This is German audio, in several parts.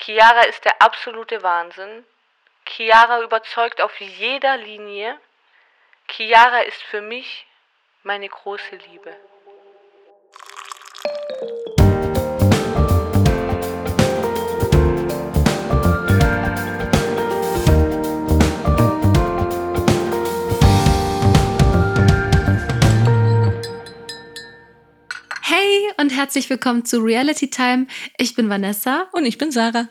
Chiara ist der absolute Wahnsinn. Chiara überzeugt auf jeder Linie. Chiara ist für mich meine große Liebe. Und herzlich willkommen zu Reality Time. Ich bin Vanessa Und ich bin Sarah.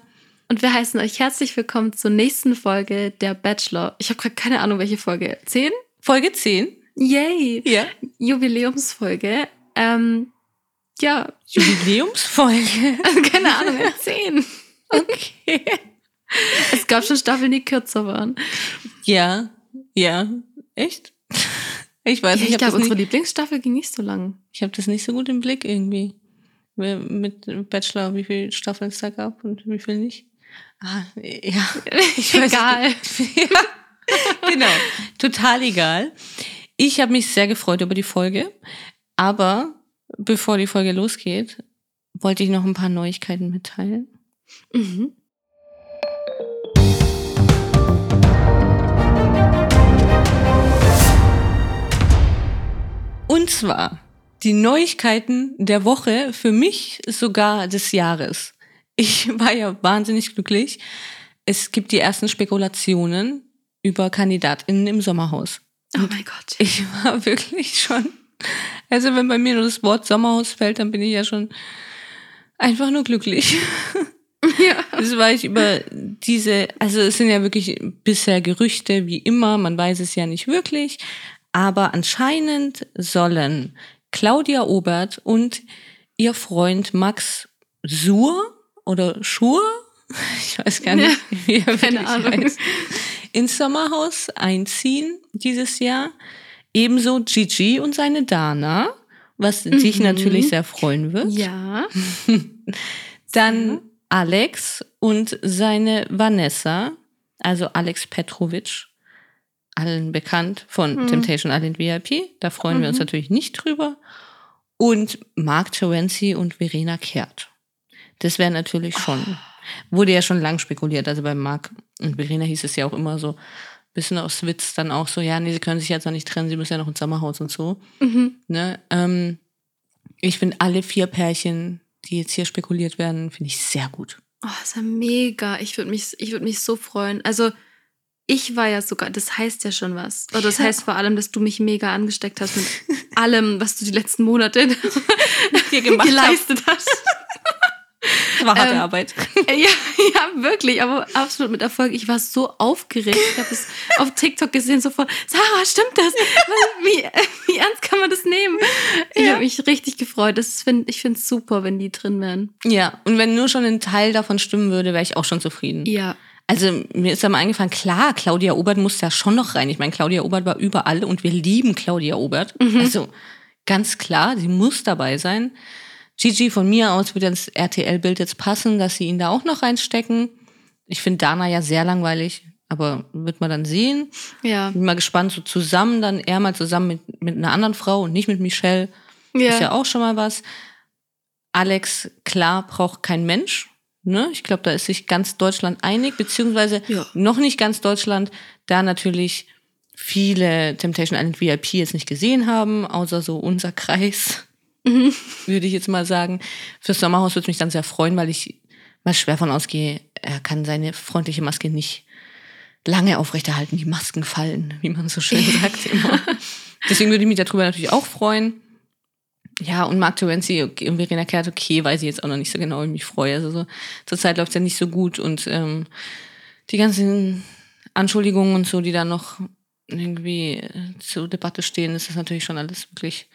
und wir heißen euch herzlich willkommen zur nächsten Folge der Bachelor. Ich habe gerade keine Ahnung, welche Folge. Zehn? Folge 10. Yay! Ja. Jubiläumsfolge. Ähm, ja, Jubiläumsfolge. also keine Ahnung, zehn. Okay. Es gab schon Staffeln, die kürzer waren. Ja, ja. Echt? Ich weiß Ja, nicht, ich ich habe glaube, unsere Lieblingsstaffel ging nicht so lang. ich hab das nicht so gut im Blick irgendwie. Mit Bachelor, wie viele Staffeln es da gab und wie viel nicht. Ah, ja. Ich weiß Egal. ja, genau. Total egal. Ich habe mich sehr gefreut über die Folge. Aber bevor die Folge losgeht, wollte ich noch ein paar Neuigkeiten mitteilen. Mhm. Und zwar die Neuigkeiten der Woche, für mich sogar des Jahres. Ich war ja wahnsinnig glücklich. Es gibt die ersten Spekulationen über KandidatInnen im Sommerhaus. Oh mein Gott. Ich war wirklich schon, also wenn bei mir nur das Wort Sommerhaus fällt, dann bin ich ja schon einfach nur glücklich. Ja. Das war ich über diese, also es sind ja wirklich bisher Gerüchte, wie immer, man weiß es ja nicht wirklich, aber anscheinend sollen Claudia Obert und ihr Freund Max Sur oder Schur, ich weiß gar nicht, wie er keine Ahnung. heißt, ins Sommerhaus einziehen dieses Jahr. Ebenso Gigi und seine Dana, was dich Mhm. natürlich sehr freuen wird. Ja. Dann Alex und seine Vanessa, also Alex Petrovic, allen bekannt von Mhm. Temptation Island VIP. Da freuen wir uns Mhm. natürlich nicht drüber. Und Mark Terenzi und Verena Kehrt. Das wäre natürlich schon, wurde ja schon lang spekuliert. Also bei Mark und Verena hieß es ja auch immer so, bisschen aus Witz dann auch so, ja, nee, sie können sich jetzt noch nicht trennen, sie müssen ja noch ins Sommerhaus und so. Mhm. Ne? Ähm, ich finde alle vier Pärchen, die jetzt hier spekuliert werden, finde ich sehr gut. Oh, ist ja mega. Ich würde mich, ich würde mich so freuen. Also, ich war ja sogar, das heißt ja schon was. Oder das Ja. heißt vor allem, dass du mich mega angesteckt hast mit allem, was du die letzten Monate Hier gemacht geleistet hast. Das war harte Ähm, Arbeit. Ja, ja, wirklich, aber absolut mit Erfolg. Ich war so aufgeregt. Ich habe es auf TikTok gesehen, sofort. Sarah, stimmt das? Wie, wie ernst kann man das nehmen? Ich Ja. habe mich richtig gefreut. Das find, ich finde es super, wenn die drin wären. Ja, und wenn nur schon ein Teil davon stimmen würde, wäre ich auch schon zufrieden. Ja. Also mir ist da mal eingefallen, klar, Claudia Obert muss da schon noch rein. Ich meine, Claudia Obert war überall und wir lieben Claudia Obert. Also ganz klar, sie muss dabei sein. Gigi, von mir aus würde ins RTL-Bild jetzt passen, dass sie ihn da auch noch reinstecken. Ich finde Dana ja sehr langweilig, aber wird man dann sehen. Ja. Bin mal gespannt, so zusammen dann, er mal zusammen mit, mit einer anderen Frau und nicht mit Michelle. Ja. Ist ja auch schon mal was. Alex, klar, braucht kein Mensch. Ne? Ich glaube, da ist sich ganz Deutschland einig, beziehungsweise Ja. noch nicht ganz Deutschland, da natürlich viele Temptation Island VIP jetzt nicht gesehen haben, außer so unser Kreis, Mhm. würde ich jetzt mal sagen. Fürs Sommerhaus würde es mich dann sehr freuen, weil ich mal schwer von ausgehe, er kann seine freundliche Maske nicht lange aufrechterhalten. Die Masken fallen, wie man so schön sagt immer. Deswegen würde ich mich darüber natürlich auch freuen. Ja, und Mark Terenzi und Verena Kehrt, okay, weiß ich jetzt auch noch nicht so genau, wie ich mich freue. Also so, zurzeit läuft es ja nicht so gut und ähm, die ganzen Anschuldigungen und so, die da noch irgendwie äh, zur Debatte stehen, ist das natürlich schon alles wirklich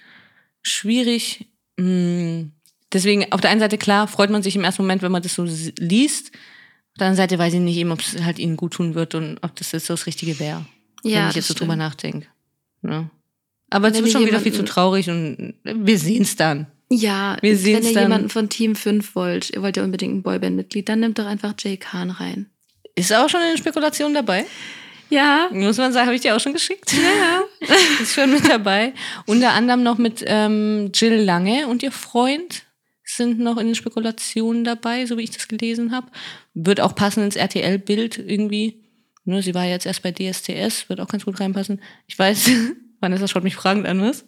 schwierig. Mm, Deswegen, auf der einen Seite, klar, freut man sich im ersten Moment, wenn man das so liest. Auf der anderen Seite weiß ich nicht eben, ob es halt ihnen gut tun wird und ob das jetzt so das Richtige wäre. Ja, wenn ich jetzt so drüber nachdenke. Ja. Aber es wird schon wieder viel zu traurig und wir sehen es dann. Ja, Wir wenn ihr dann. jemanden von Team 5 wollt, ihr wollt ja unbedingt ein Boyband-Mitglied, dann nehmt doch einfach Jay Khan rein. Ist auch schon eine Spekulation dabei. Ja. Muss man sagen, habe ich dir auch schon geschickt. Ja. Ist schon mit dabei. Unter anderem noch mit ähm, Jill Lange und ihr Freund sind noch in den Spekulationen dabei, so wie ich das gelesen habe. Wird auch passen ins RTL-Bild irgendwie. Ne, sie war jetzt erst bei DSTS, wird auch ganz gut reinpassen. Ich weiß, Vanessa schaut mich fragend an, was?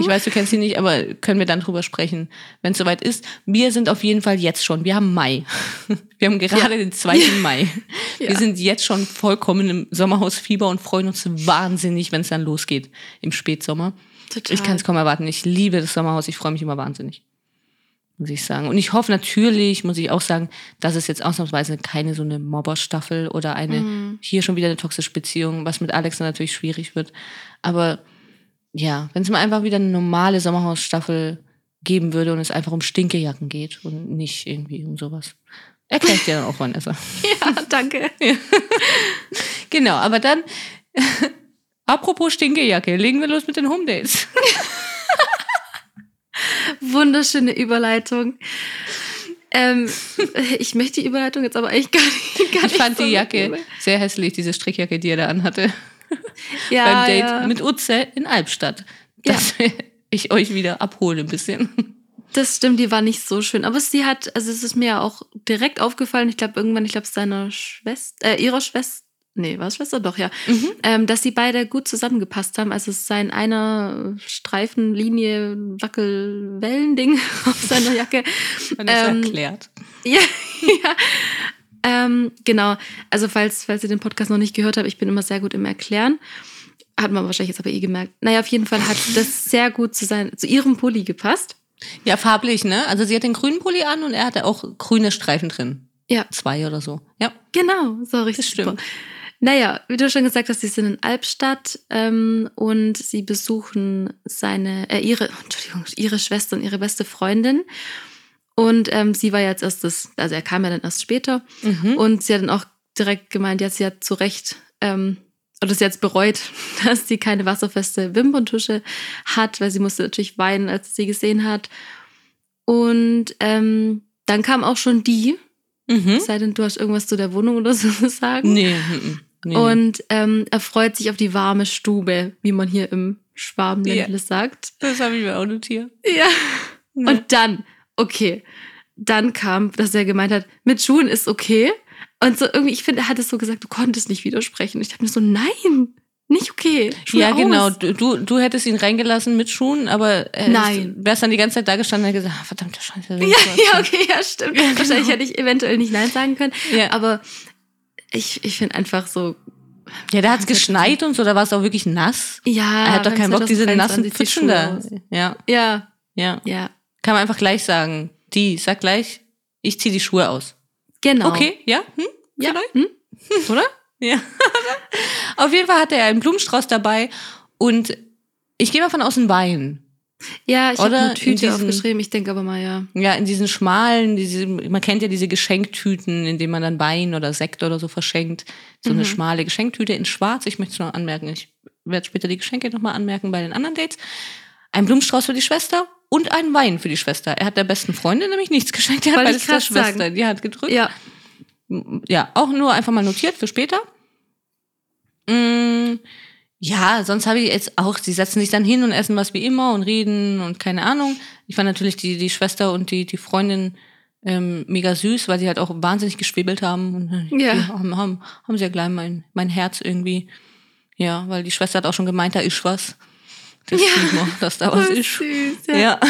Ich weiß, du kennst sie nicht, aber können wir dann drüber sprechen, wenn es soweit ist. Wir sind auf jeden Fall jetzt schon. Wir haben Mai. Wir haben gerade den 2. Mai. Wir Ja. sind jetzt schon vollkommen im Sommerhausfieber und freuen uns wahnsinnig, wenn es dann losgeht im Spätsommer. Total. Ich kann es kaum erwarten. Ich liebe das Sommerhaus. Ich freue mich immer wahnsinnig. Muss ich sagen. Und ich hoffe natürlich, muss ich auch sagen, dass es jetzt ausnahmsweise keine so eine Mobberstaffel oder eine, Mhm. hier schon wieder eine toxische Beziehung, was mit Alex natürlich schwierig wird. Aber ja, wenn es mal einfach wieder eine normale Sommerhausstaffel geben würde und es einfach um Stinkejacken geht und nicht irgendwie um sowas. Erkläre ich dir dann auch, Vanessa. Ja, danke. Genau, aber dann, apropos Stinkejacke, legen wir los mit den Home Dates. Wunderschöne Überleitung. Ähm, ich möchte die Überleitung jetzt aber eigentlich gar nicht. Gar Ich fand nicht so die Jacke sehr hässlich, diese Strickjacke, die er da anhatte. ja, beim Date ja. mit Utze in Albstadt. Dass ich euch wieder abhole ein bisschen. Das stimmt, die war nicht so schön. Aber sie hat, also es ist mir ja auch direkt aufgefallen, ich glaube irgendwann, ich glaube seiner Schwester, äh, ihrer Schwester, nee, war es Schwester? Doch, ja. Ähm, dass sie beide gut zusammengepasst haben. Also es sei in einer Streifen, Linie, Wackel, Wellending auf seiner Jacke. Vanessa Ähm, erklärt. Ja, ja. Ähm, genau. Also falls, falls ihr den Podcast noch nicht gehört habt, ich bin immer sehr gut im Erklären. Hat man wahrscheinlich jetzt aber eh gemerkt. Naja, auf jeden Fall hat das sehr gut zu, sein, zu ihrem Pulli gepasst. Ja, farblich, ne? Also sie hat den grünen Pulli an und er hatte auch grüne Streifen drin. Ja, Zwei oder so. Ja. genau. So richtig Das stimmt. super. Naja, wie du schon gesagt hast, sie sind in Albstadt ähm, und sie besuchen seine, äh, ihre, Entschuldigung, ihre Schwester und ihre beste Freundin. Und ähm, sie war jetzt erst das, also er kam ja dann erst später. Mhm. Und sie hat dann auch direkt gemeint, ja, sie hat zu Recht, ähm, oder sie hat es bereut, dass sie keine wasserfeste Wimperntusche hat, weil sie musste natürlich weinen, als sie sie gesehen hat. Und ähm, dann kam auch schon die, Mhm. sei denn, du hast irgendwas zu der Wohnung oder so zu sagen. Nee, mhm. nee. Und ähm, er freut sich auf die warme Stube, wie man hier im Schwabenländle Ja. sagt. das habe ich mir auch notiert. Ja. Und dann, okay, dann kam, dass er gemeint hat, mit Schuhen ist okay. Und so irgendwie, ich finde, er hat es so gesagt, du konntest nicht widersprechen. Ich dachte mir so, nein, nicht okay. Schuhe ja, genau. aus. Du, du, du hättest ihn reingelassen mit Schuhen, aber äh, Nein. wärst dann die ganze Zeit da gestanden und gesagt, ah, verdammte Scheiße. Ja, ja, okay, ja, stimmt. Ja, genau. Wahrscheinlich hätte ich eventuell nicht Nein sagen können. Ja. Aber ich, ich finde einfach so, Ja, da hat es geschneit und so, da war es auch wirklich nass. ja. er hat doch keinen Bock, diese 2023 nassen Pfützen da. Ja, Ja, ja. ja, Kann man einfach gleich sagen. Die, sag gleich, ich ziehe die Schuhe aus. genau. Okay, ja? Hm? Ja. Vielleicht? Hm? Oder? Ja. Auf jeden Fall hatte er einen Blumenstrauß dabei und ich gehe mal von außen Wein. Ja, ich habe eine in Tüte diesen- aufgeschrieben. Ich denke aber mal, ja. Ja, in diesen schmalen, diese, man kennt ja diese Geschenktüten, in denen man dann Wein oder Sekt oder so verschenkt. So eine Mhm. schmale Geschenktüte in schwarz. Ich möchte es noch anmerken. Ich werde später die Geschenke nochmal anmerken bei den anderen Dates. Ein Blumenstrauß für die Schwester und einen Wein für die Schwester. Er hat der besten Freundin nämlich nichts geschenkt. Er hat beides der Schwester sagen. die Hand gedrückt. Ja, ja, auch nur einfach mal notiert für später. Mm, ja, sonst habe ich jetzt auch, sie setzen sich dann hin und essen was wie immer und reden und keine Ahnung. Ich fand natürlich die, die Schwester und die, die Freundin ähm, mega süß, weil sie halt auch wahnsinnig geschwebelt haben. Und äh, Ja. haben, haben, haben sehr gleich mein, mein Herz irgendwie. Ja, weil die Schwester hat auch schon gemeint, da ist was. Das Ja. sieht man, dass da was voll ist. süß. Ja. Ja.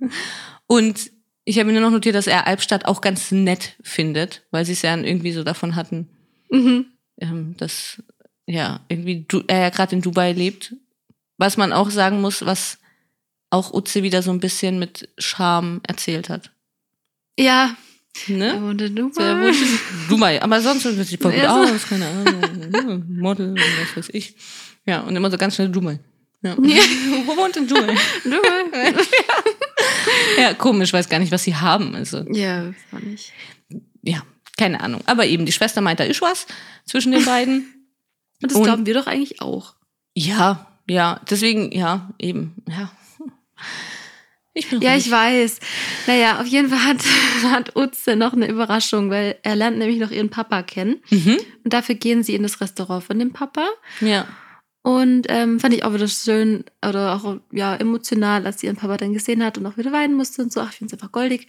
Und ich habe mir nur noch notiert, dass er Albstadt auch ganz nett findet, weil sie es ja irgendwie so davon hatten, Mhm. ähm, dass ja irgendwie du, er ja gerade in Dubai lebt. Was man auch sagen muss, was auch Utze wieder so ein bisschen mit Charme erzählt hat. Ja. Ne? I wanna do Sehr more. wuschig. Dubai, aber sonst sieht sie voll gut Ja, so. aus, keine Ahnung, Model und was weiß ich. Ja, und immer so ganz schnell Dubai. Ja. Wo wohnt in Dubai? Dubai. Ja, komisch, weiß gar nicht, was sie haben. Also, Ja, das war nicht. ja, keine Ahnung. Aber eben, die Schwester meint, da ist was zwischen den beiden. Und das Und- glauben wir doch eigentlich auch. Ja, ja, deswegen, ja, eben, ja. Ich bin Ja, ich weiß. Naja, auf jeden Fall hat, hat Utze noch eine Überraschung, weil er lernt nämlich noch ihren Papa kennen. Mhm. Und dafür gehen sie in das Restaurant von dem Papa. Ja. Und ähm, fand ich auch wieder schön oder auch ja emotional, als sie ihren Papa dann gesehen hat und auch wieder weinen musste und so. Ach, ich finde es einfach goldig.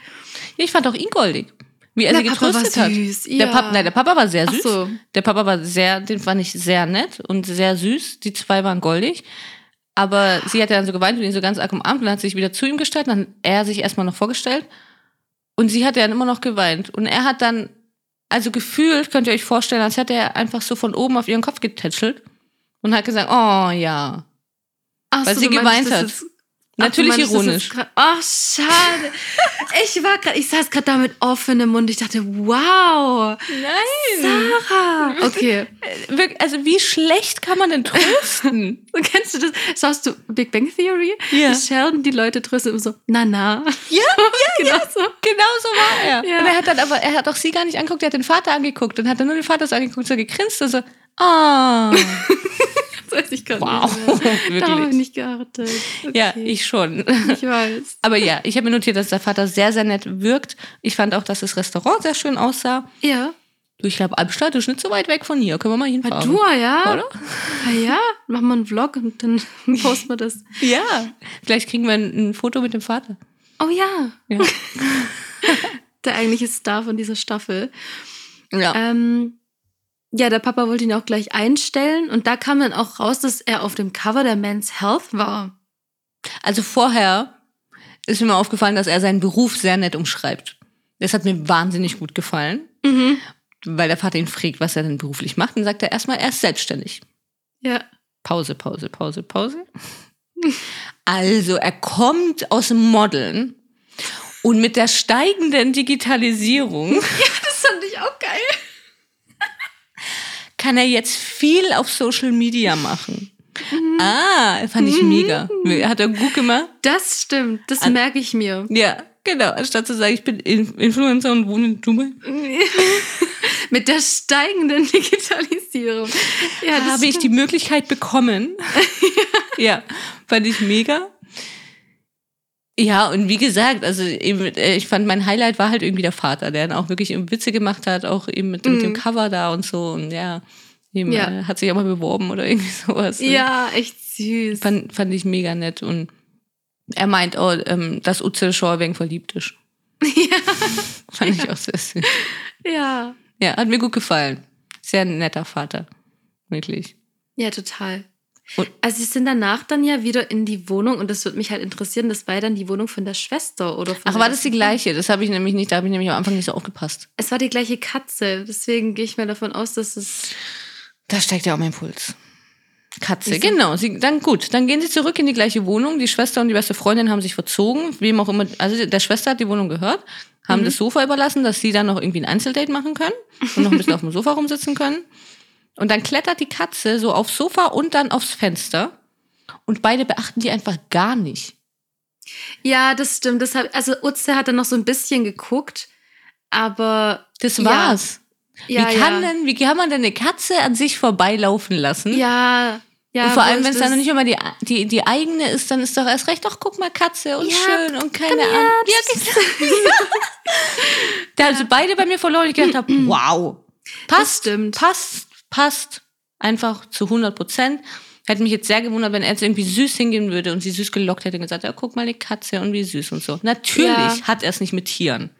Ich fand auch ihn goldig. Wie er Der sie Papa war getröstet hat. süß, Der, ja. Papa, nein, der Papa war sehr süß. so. Der Papa war sehr, den fand ich sehr nett und sehr süß. Die zwei waren goldig. Aber sie hat ja dann so geweint und ihn so ganz arg umarmt und dann hat sich wieder zu ihm gestellt. Dann hat er sich erstmal noch vorgestellt. Und sie hat ja dann immer noch geweint. Und er hat dann, also gefühlt, könnt ihr euch vorstellen, als hätte er einfach so von oben auf ihren Kopf getätschelt und hat gesagt, oh ja. Ach Weil so, sie geweint das hat. ist- Natürlich Ach, ironisch. Ach, schade. Ich war gerade, ich saß gerade da mit offenem Mund. Ich dachte, wow, Nein. Sarah. Okay. Wirk- Also wie schlecht kann man denn trösten? Kennst du das? Schaust du Big Bang Theory? Ja. Sheldon, die Leute trösten immer so, na na. ja, genau so. Genau so war er. Ja. Und er hat dann aber, er hat auch sie gar nicht angeguckt, er hat den Vater angeguckt und hat dann nur den Vater so angeguckt, so gegrinst und so, ah. Das weiß ich gar Wow, nicht. Darauf habe ich nicht geachtet. Okay. Ja, ich schon. Ich weiß. Aber ja, ich habe mir notiert, dass der Vater sehr, sehr nett wirkt. Ich fand auch, dass das Restaurant sehr schön aussah. Ja. Du, ich glaube, Albstadt ist nicht so weit weg von hier. Können wir mal hinfahren? du, ja. Oder? Na ja, machen wir einen Vlog und dann posten wir das. Ja. Vielleicht kriegen wir ein, ein Foto mit dem Vater. Oh ja. Ja. Der eigentliche Star von dieser Staffel. ja. Ähm, ja, der Papa wollte ihn auch gleich einstellen und da kam dann auch raus, dass er auf dem Cover der Men's Health war. Also vorher ist mir mal aufgefallen, dass er seinen Beruf sehr nett umschreibt. Das hat mir wahnsinnig gut gefallen, Mhm. weil der Vater ihn fragt, was er denn beruflich macht. Und sagt er erstmal, er ist selbstständig. Ja. Pause, Pause, Pause, Pause. Also, er kommt aus dem Modeln und mit der steigenden Digitalisierung Das fand ich auch geil. Kann er jetzt viel auf Social Media machen. Ah, fand ich mega. Hat er gut gemacht. Das stimmt, das An- merke ich mir. Ja, genau. Anstatt zu sagen, ich bin In- Influencer und wohne in Dubai, Mit der steigenden Digitalisierung. Ja, habe ich die Möglichkeit bekommen. ja, fand ich mega. Ja, und wie gesagt, also eben, äh, ich fand mein Highlight war halt irgendwie der Vater, der dann auch wirklich Witze gemacht hat, auch eben mit, mit dem Mhm. Cover da und so. Und ja, eben, Ja. Äh, hat sich auch mal beworben oder irgendwie sowas. Ja, echt süß. Fand, fand ich mega nett. Und er meint, oh, ähm, dass Utze schon wegen verliebt ist. Ja. Fand ich auch sehr süß. Ja. Ja, hat mir gut gefallen. Sehr netter Vater. Wirklich. Ja, total. Und- also sie sind danach dann ja wieder in die Wohnung und das würde mich halt interessieren, das war dann die Wohnung von der Schwester oder von Ach, war das die gleiche? Das habe ich nämlich nicht, da habe ich nämlich am Anfang nicht so aufgepasst. Es war die gleiche Katze, deswegen gehe ich mal davon aus, dass es. Da steigt ja auch mein Puls. Katze, du? genau. Sie, dann gut, dann gehen sie zurück in die gleiche Wohnung. Die Schwester und die beste Freundin haben sich verzogen, wem auch immer. Also der Schwester hat die Wohnung gehört, haben Mhm. das Sofa überlassen, dass sie dann noch irgendwie ein Einzeldate machen können und noch ein bisschen auf dem Sofa rumsitzen können. Und dann klettert die Katze so aufs Sofa und dann aufs Fenster. Und beide beachten die einfach gar nicht. Ja, das stimmt. Das hab, also Utze hat dann noch so ein bisschen geguckt, aber. Das war's. Ja, wie kann ja. denn, wie kann man denn eine Katze an sich vorbeilaufen lassen? Ja, ja. und vor allem, wenn es dann das? nicht immer die, die, die eigene ist, dann ist doch erst recht, doch guck mal, Katze und Ja, schön und keine Ahnung. Ja, genau. da haben sie beide bei mir verloren. Ich gedacht habe, wow. Passt, stimmt. passt, passt. Einfach zu 100 Prozent. Hätte mich jetzt sehr gewundert, wenn er jetzt irgendwie süß hingehen würde und sie süß gelockt hätte und gesagt, ja, guck mal, die Katze und wie süß und so. Natürlich Ja. hat er es nicht mit Tieren.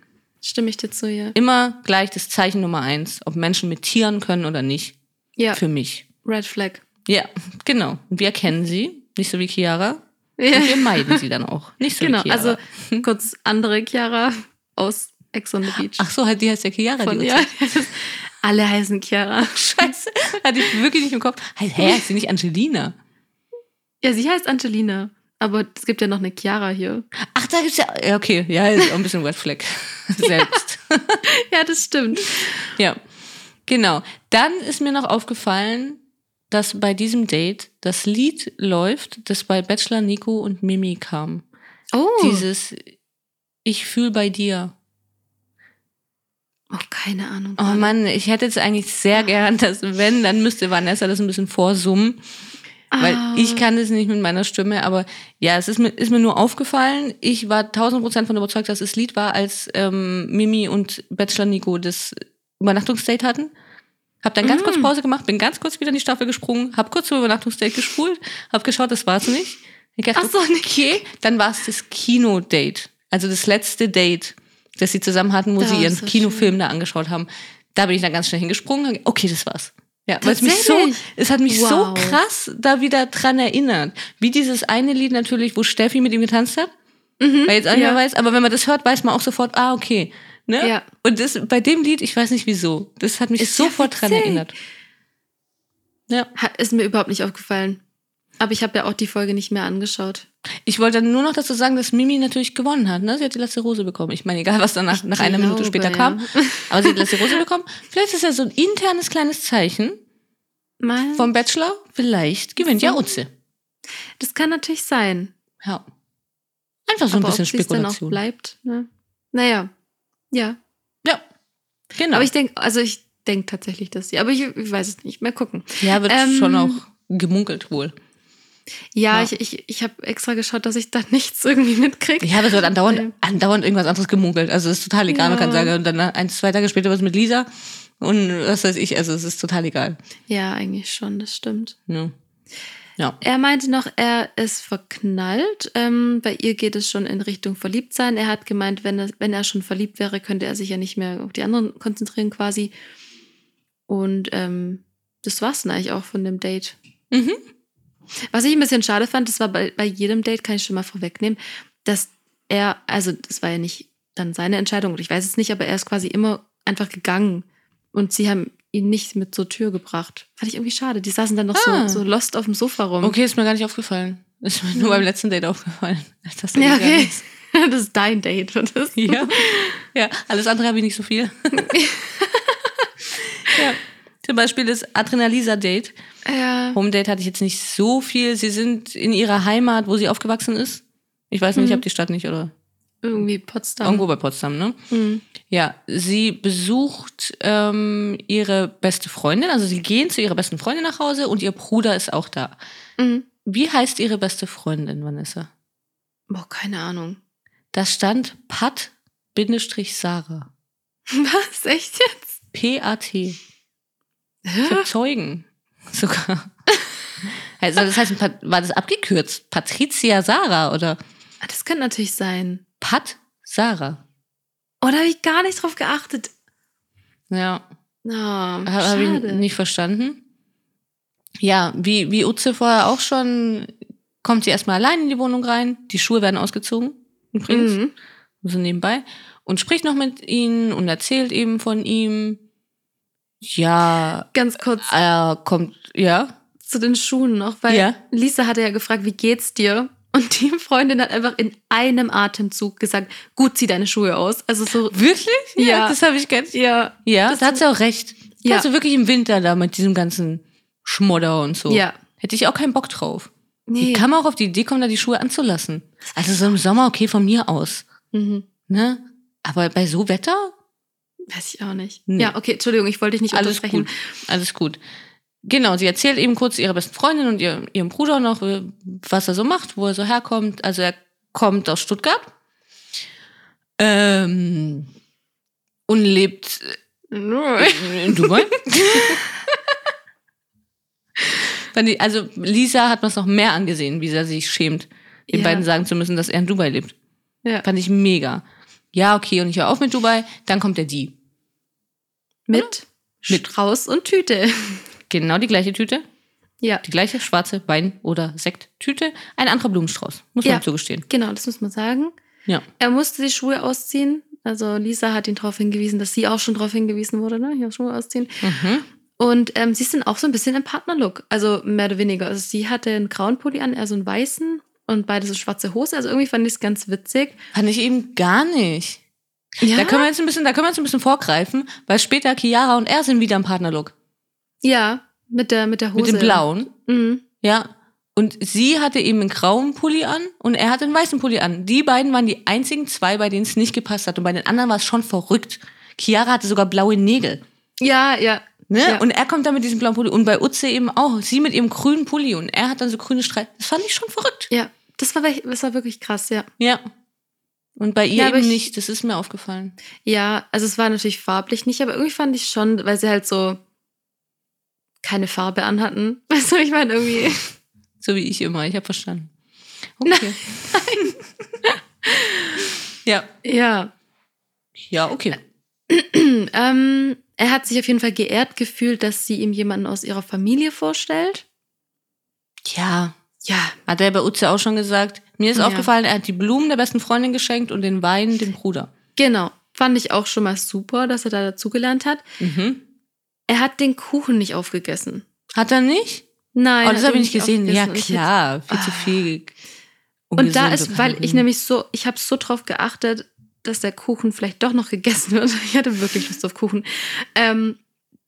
Stimme ich dir zu, ja. Immer gleich das Zeichen Nummer eins, ob Menschen mit Tieren können oder nicht. Ja, Für mich. Red Flag. Ja, genau. Wir kennen sie, nicht so wie Chiara. Ja. Und wir meiden sie dann auch. Nicht so Genau, wie Chiara. also kurz andere Chiara aus Ex on the Beach. Ach so, halt, die heißt ja Chiara. Von, die ja. alle heißen Chiara. Scheiße, hatte ich wirklich nicht im Kopf. Halt, hä, ist sie nicht Angelina? Ja, sie heißt Angelina. Aber es gibt ja noch eine Chiara hier. Ach, da gibt's ja, ja okay, ja, ist auch ein bisschen Red Flag. Selbst. Ja, das stimmt. ja, genau. Dann ist mir noch aufgefallen, dass bei diesem Date das Lied läuft, das bei Bachelor Nico und Mimi kam. Oh, Dieses Ich fühl bei dir. Oh keine Ahnung. Oh Mann, ich hätte jetzt eigentlich sehr gern, dass wenn, dann müsste Vanessa das ein bisschen vorsummen. Weil Ah. ich kann es nicht mit meiner Stimme, aber ja, es ist mir, ist mir nur aufgefallen. Ich war 1000 Prozent von überzeugt, dass es Lied war, als ähm, Mimi und Bachelor Nico das Übernachtungsdate hatten. Hab dann ganz Mm. kurz Pause gemacht, bin ganz kurz wieder in die Staffel gesprungen, hab kurz zum Übernachtungsdate gespult, hab geschaut, das war's nicht. Ich dachte, Ach so, nicht. okay, dann war es das Kinodate. Also das letzte Date, das sie zusammen hatten, wo Das sie ihren so Kinofilm da angeschaut haben. Da bin ich dann ganz schnell hingesprungen. Okay, das war's. Ja, weil es mich so, es hat mich so Wow. krass da wieder dran erinnert. Wie dieses eine Lied natürlich, wo Steffi mit ihm getanzt hat. Weil jetzt auch Mhm. ja. weiß, aber wenn man das hört, weiß man auch sofort, ah, okay. Ne? Ja. Und das, bei dem Lied, ich weiß nicht wieso, das hat mich Ist ja sofort dran erinnert. Ja. Hat- Ist mir überhaupt nicht aufgefallen. Aber ich habe ja auch die Folge nicht mehr angeschaut. Ich wollte nur noch dazu sagen, dass Mimi natürlich gewonnen hat. Ne? Sie hat die letzte Rose bekommen. Ich meine, egal was dann nach, einer Minute später ja. kam. Aber sie hat die letzte Rose bekommen. Vielleicht ist ja so ein internes kleines Zeichen Mal, vom Bachelor. Vielleicht gewinnt ja So. Utze. das kann natürlich sein. Ja. Einfach so ein aber bisschen ob es dann auch Spekulation. bleibt. Ne? Naja, ja. Ja. Genau. Aber ich denke, also ich denke tatsächlich, dass sie. Aber ich, ich weiß es nicht. Mal gucken. ja, wird Ähm, schon auch gemunkelt wohl. Ja, Ja. ich, ich, ich habe extra geschaut, dass ich da nichts irgendwie mitkriege. Ja, aber es wird andauernd, Ähm. andauernd irgendwas anderes gemunkelt. Also es ist total egal. Man Ja. kann sagen, und dann ein, zwei Tage später was mit Lisa. Und was weiß ich, also es ist total egal. Ja, eigentlich schon, das stimmt. Ja. ja. Er meinte noch, er ist verknallt. Ähm, bei ihr geht es schon in Richtung verliebt sein. Er hat gemeint, wenn er, wenn er schon verliebt wäre, könnte er sich ja nicht mehr auf die anderen konzentrieren quasi. Und ähm, das war's dann eigentlich auch von dem Date. Mhm. Was ich ein bisschen schade fand, das war bei, bei jedem Date, kann ich schon mal vorwegnehmen, dass er, also das war ja nicht dann seine Entscheidung, ich weiß es nicht, aber er ist quasi immer einfach gegangen und sie haben ihn nicht mit zur Tür gebracht. Fand ich irgendwie schade. Die saßen dann noch Ah. so, so lost auf dem Sofa rum. Okay, ist mir gar nicht aufgefallen. Ist mir nur beim letzten Date aufgefallen. Das Ja, okay. Das ist dein Date. Und das Ja. ja, alles andere habe ich nicht so viel. ja. Zum Beispiel das Adrenalisa-Date. Ja. Home-Date hatte ich jetzt nicht so viel. Sie sind in ihrer Heimat, wo sie aufgewachsen ist. Ich weiß nicht, ich Mhm. habe die Stadt nicht oder Irgendwie Potsdam. irgendwo bei Potsdam, ne? Mhm. Ja, sie besucht ähm, ihre beste Freundin, also sie gehen zu ihrer besten Freundin nach Hause und ihr Bruder ist auch da. Mhm. Wie heißt ihre beste Freundin, Vanessa? Boah, keine Ahnung. Da stand Pat-Sarah. Was? Echt jetzt? P-A-T. Habe Zeugen sogar. Also das heißt, war das abgekürzt? Patricia Sarah oder Ah, Das könnte natürlich sein. Pat Sarah? Oder habe ich gar nicht drauf geachtet? Ja, Oh, habe hab ich nicht verstanden. Ja, wie, wie Utze vorher auch schon, kommt sie erstmal allein in die Wohnung rein. Die Schuhe werden ausgezogen, übrigens, Mhm. so nebenbei. Und spricht noch mit ihnen und erzählt eben von ihm. Ja, Ganz kurz er kommt, ja, zu den Schuhen noch, weil Ja. Lisa hatte ja gefragt, wie geht's dir? Und die Freundin hat einfach in einem Atemzug gesagt, gut, zieh deine Schuhe aus. Also so, Wirklich? Ja. Das habe ich ganz. ja, Ja, Das- da hat sie auch recht. Ja. Also wirklich im Winter da mit diesem ganzen Schmodder und so. ja. Hätte ich auch keinen Bock drauf. Nee. Wie kann man auch auf die Idee kommen, da die Schuhe anzulassen? Also so im Sommer, okay, von mir aus. Mhm. Ne? Aber bei so Wetter? Weiß ich auch nicht. Nee. Ja, okay, Entschuldigung, ich wollte dich nicht Alles unterbrechen. gut. Alles gut. Genau, sie erzählt eben kurz ihrer besten Freundin und ihr, ihrem Bruder noch, äh, was er so macht, wo er so herkommt. Also er kommt aus Stuttgart. Ähm, und lebt äh, in Dubai. Fand ich- also Lisa hat man es noch mehr angesehen, wie sie sich schämt, den Ja. beiden sagen zu müssen, dass er in Dubai lebt. Ja. Fand ich mega. Ja, okay, und ich höre auf mit Dubai, dann kommt der Die. Mit, Mit. Strauß und Tüte. Genau die gleiche Tüte, Ja, die gleiche schwarze Wein- oder Sekttüte, ein anderer Blumenstrauß, muss Ja. man zugestehen. genau, das muss man sagen. Ja. Er musste die Schuhe ausziehen. Also Lisa hat ihn darauf hingewiesen, dass sie auch schon darauf hingewiesen wurde, ne? Hier Schuhe ausziehen. Mhm. Und ähm, sie sind auch so ein bisschen im Partnerlook. Also mehr oder weniger. Also sie hatte einen grauen Pulli an, er so einen weißen und beide so schwarze Hose. Also irgendwie fand ich es ganz witzig. Fand ich eben gar nicht. Ja, Da können wir jetzt ein bisschen, da können wir jetzt ein bisschen vorgreifen, weil später Chiara und er sind wieder im Partnerlook. ja mit der, mit der Hose. Mit dem blauen. Mhm. Ja. Und sie hatte eben einen grauen Pulli an und er hatte einen weißen Pulli an. Die beiden waren die einzigen zwei, bei denen es nicht gepasst hat. Und bei den anderen war es schon verrückt. Chiara hatte sogar blaue Nägel. Ja, ja. Ne? Ja. Und er kommt dann mit diesem blauen Pulli. Und bei Utze eben auch. Sie mit ihrem grünen Pulli und er hat dann so grüne Streifen. Das fand ich schon verrückt. Ja, das war, das war wirklich krass, ja. Ja. Und bei ihr Ja, eben ich- nicht. Das ist mir aufgefallen. Ja, also es war natürlich farblich nicht, aber irgendwie fand ich schon, weil sie halt so, keine Farbe anhatten. Weißt du, ich meine irgendwie. So wie ich immer, ich habe verstanden. Okay. ja. Ja. Ja, okay. Ähm, er hat sich auf jeden Fall geehrt gefühlt, dass sie ihm jemanden aus ihrer Familie vorstellt. Ja, Ja, hat er bei Utze auch schon gesagt. Mir ist Ja. aufgefallen, er hat die Blumen der besten Freundin geschenkt und den Wein dem Bruder. genau. Fand ich auch schon mal super, dass er da dazugelernt hat. Mhm. Er hat den Kuchen nicht aufgegessen. Hat er nicht? Nein. oh, das habe ich nicht gesehen. Ja, klar. Viel zu Ah. viel. Und da ist, weil ich nämlich so, ich habe so drauf geachtet, dass der Kuchen vielleicht doch noch gegessen wird. Ich hatte wirklich Lust auf Kuchen. Ähm,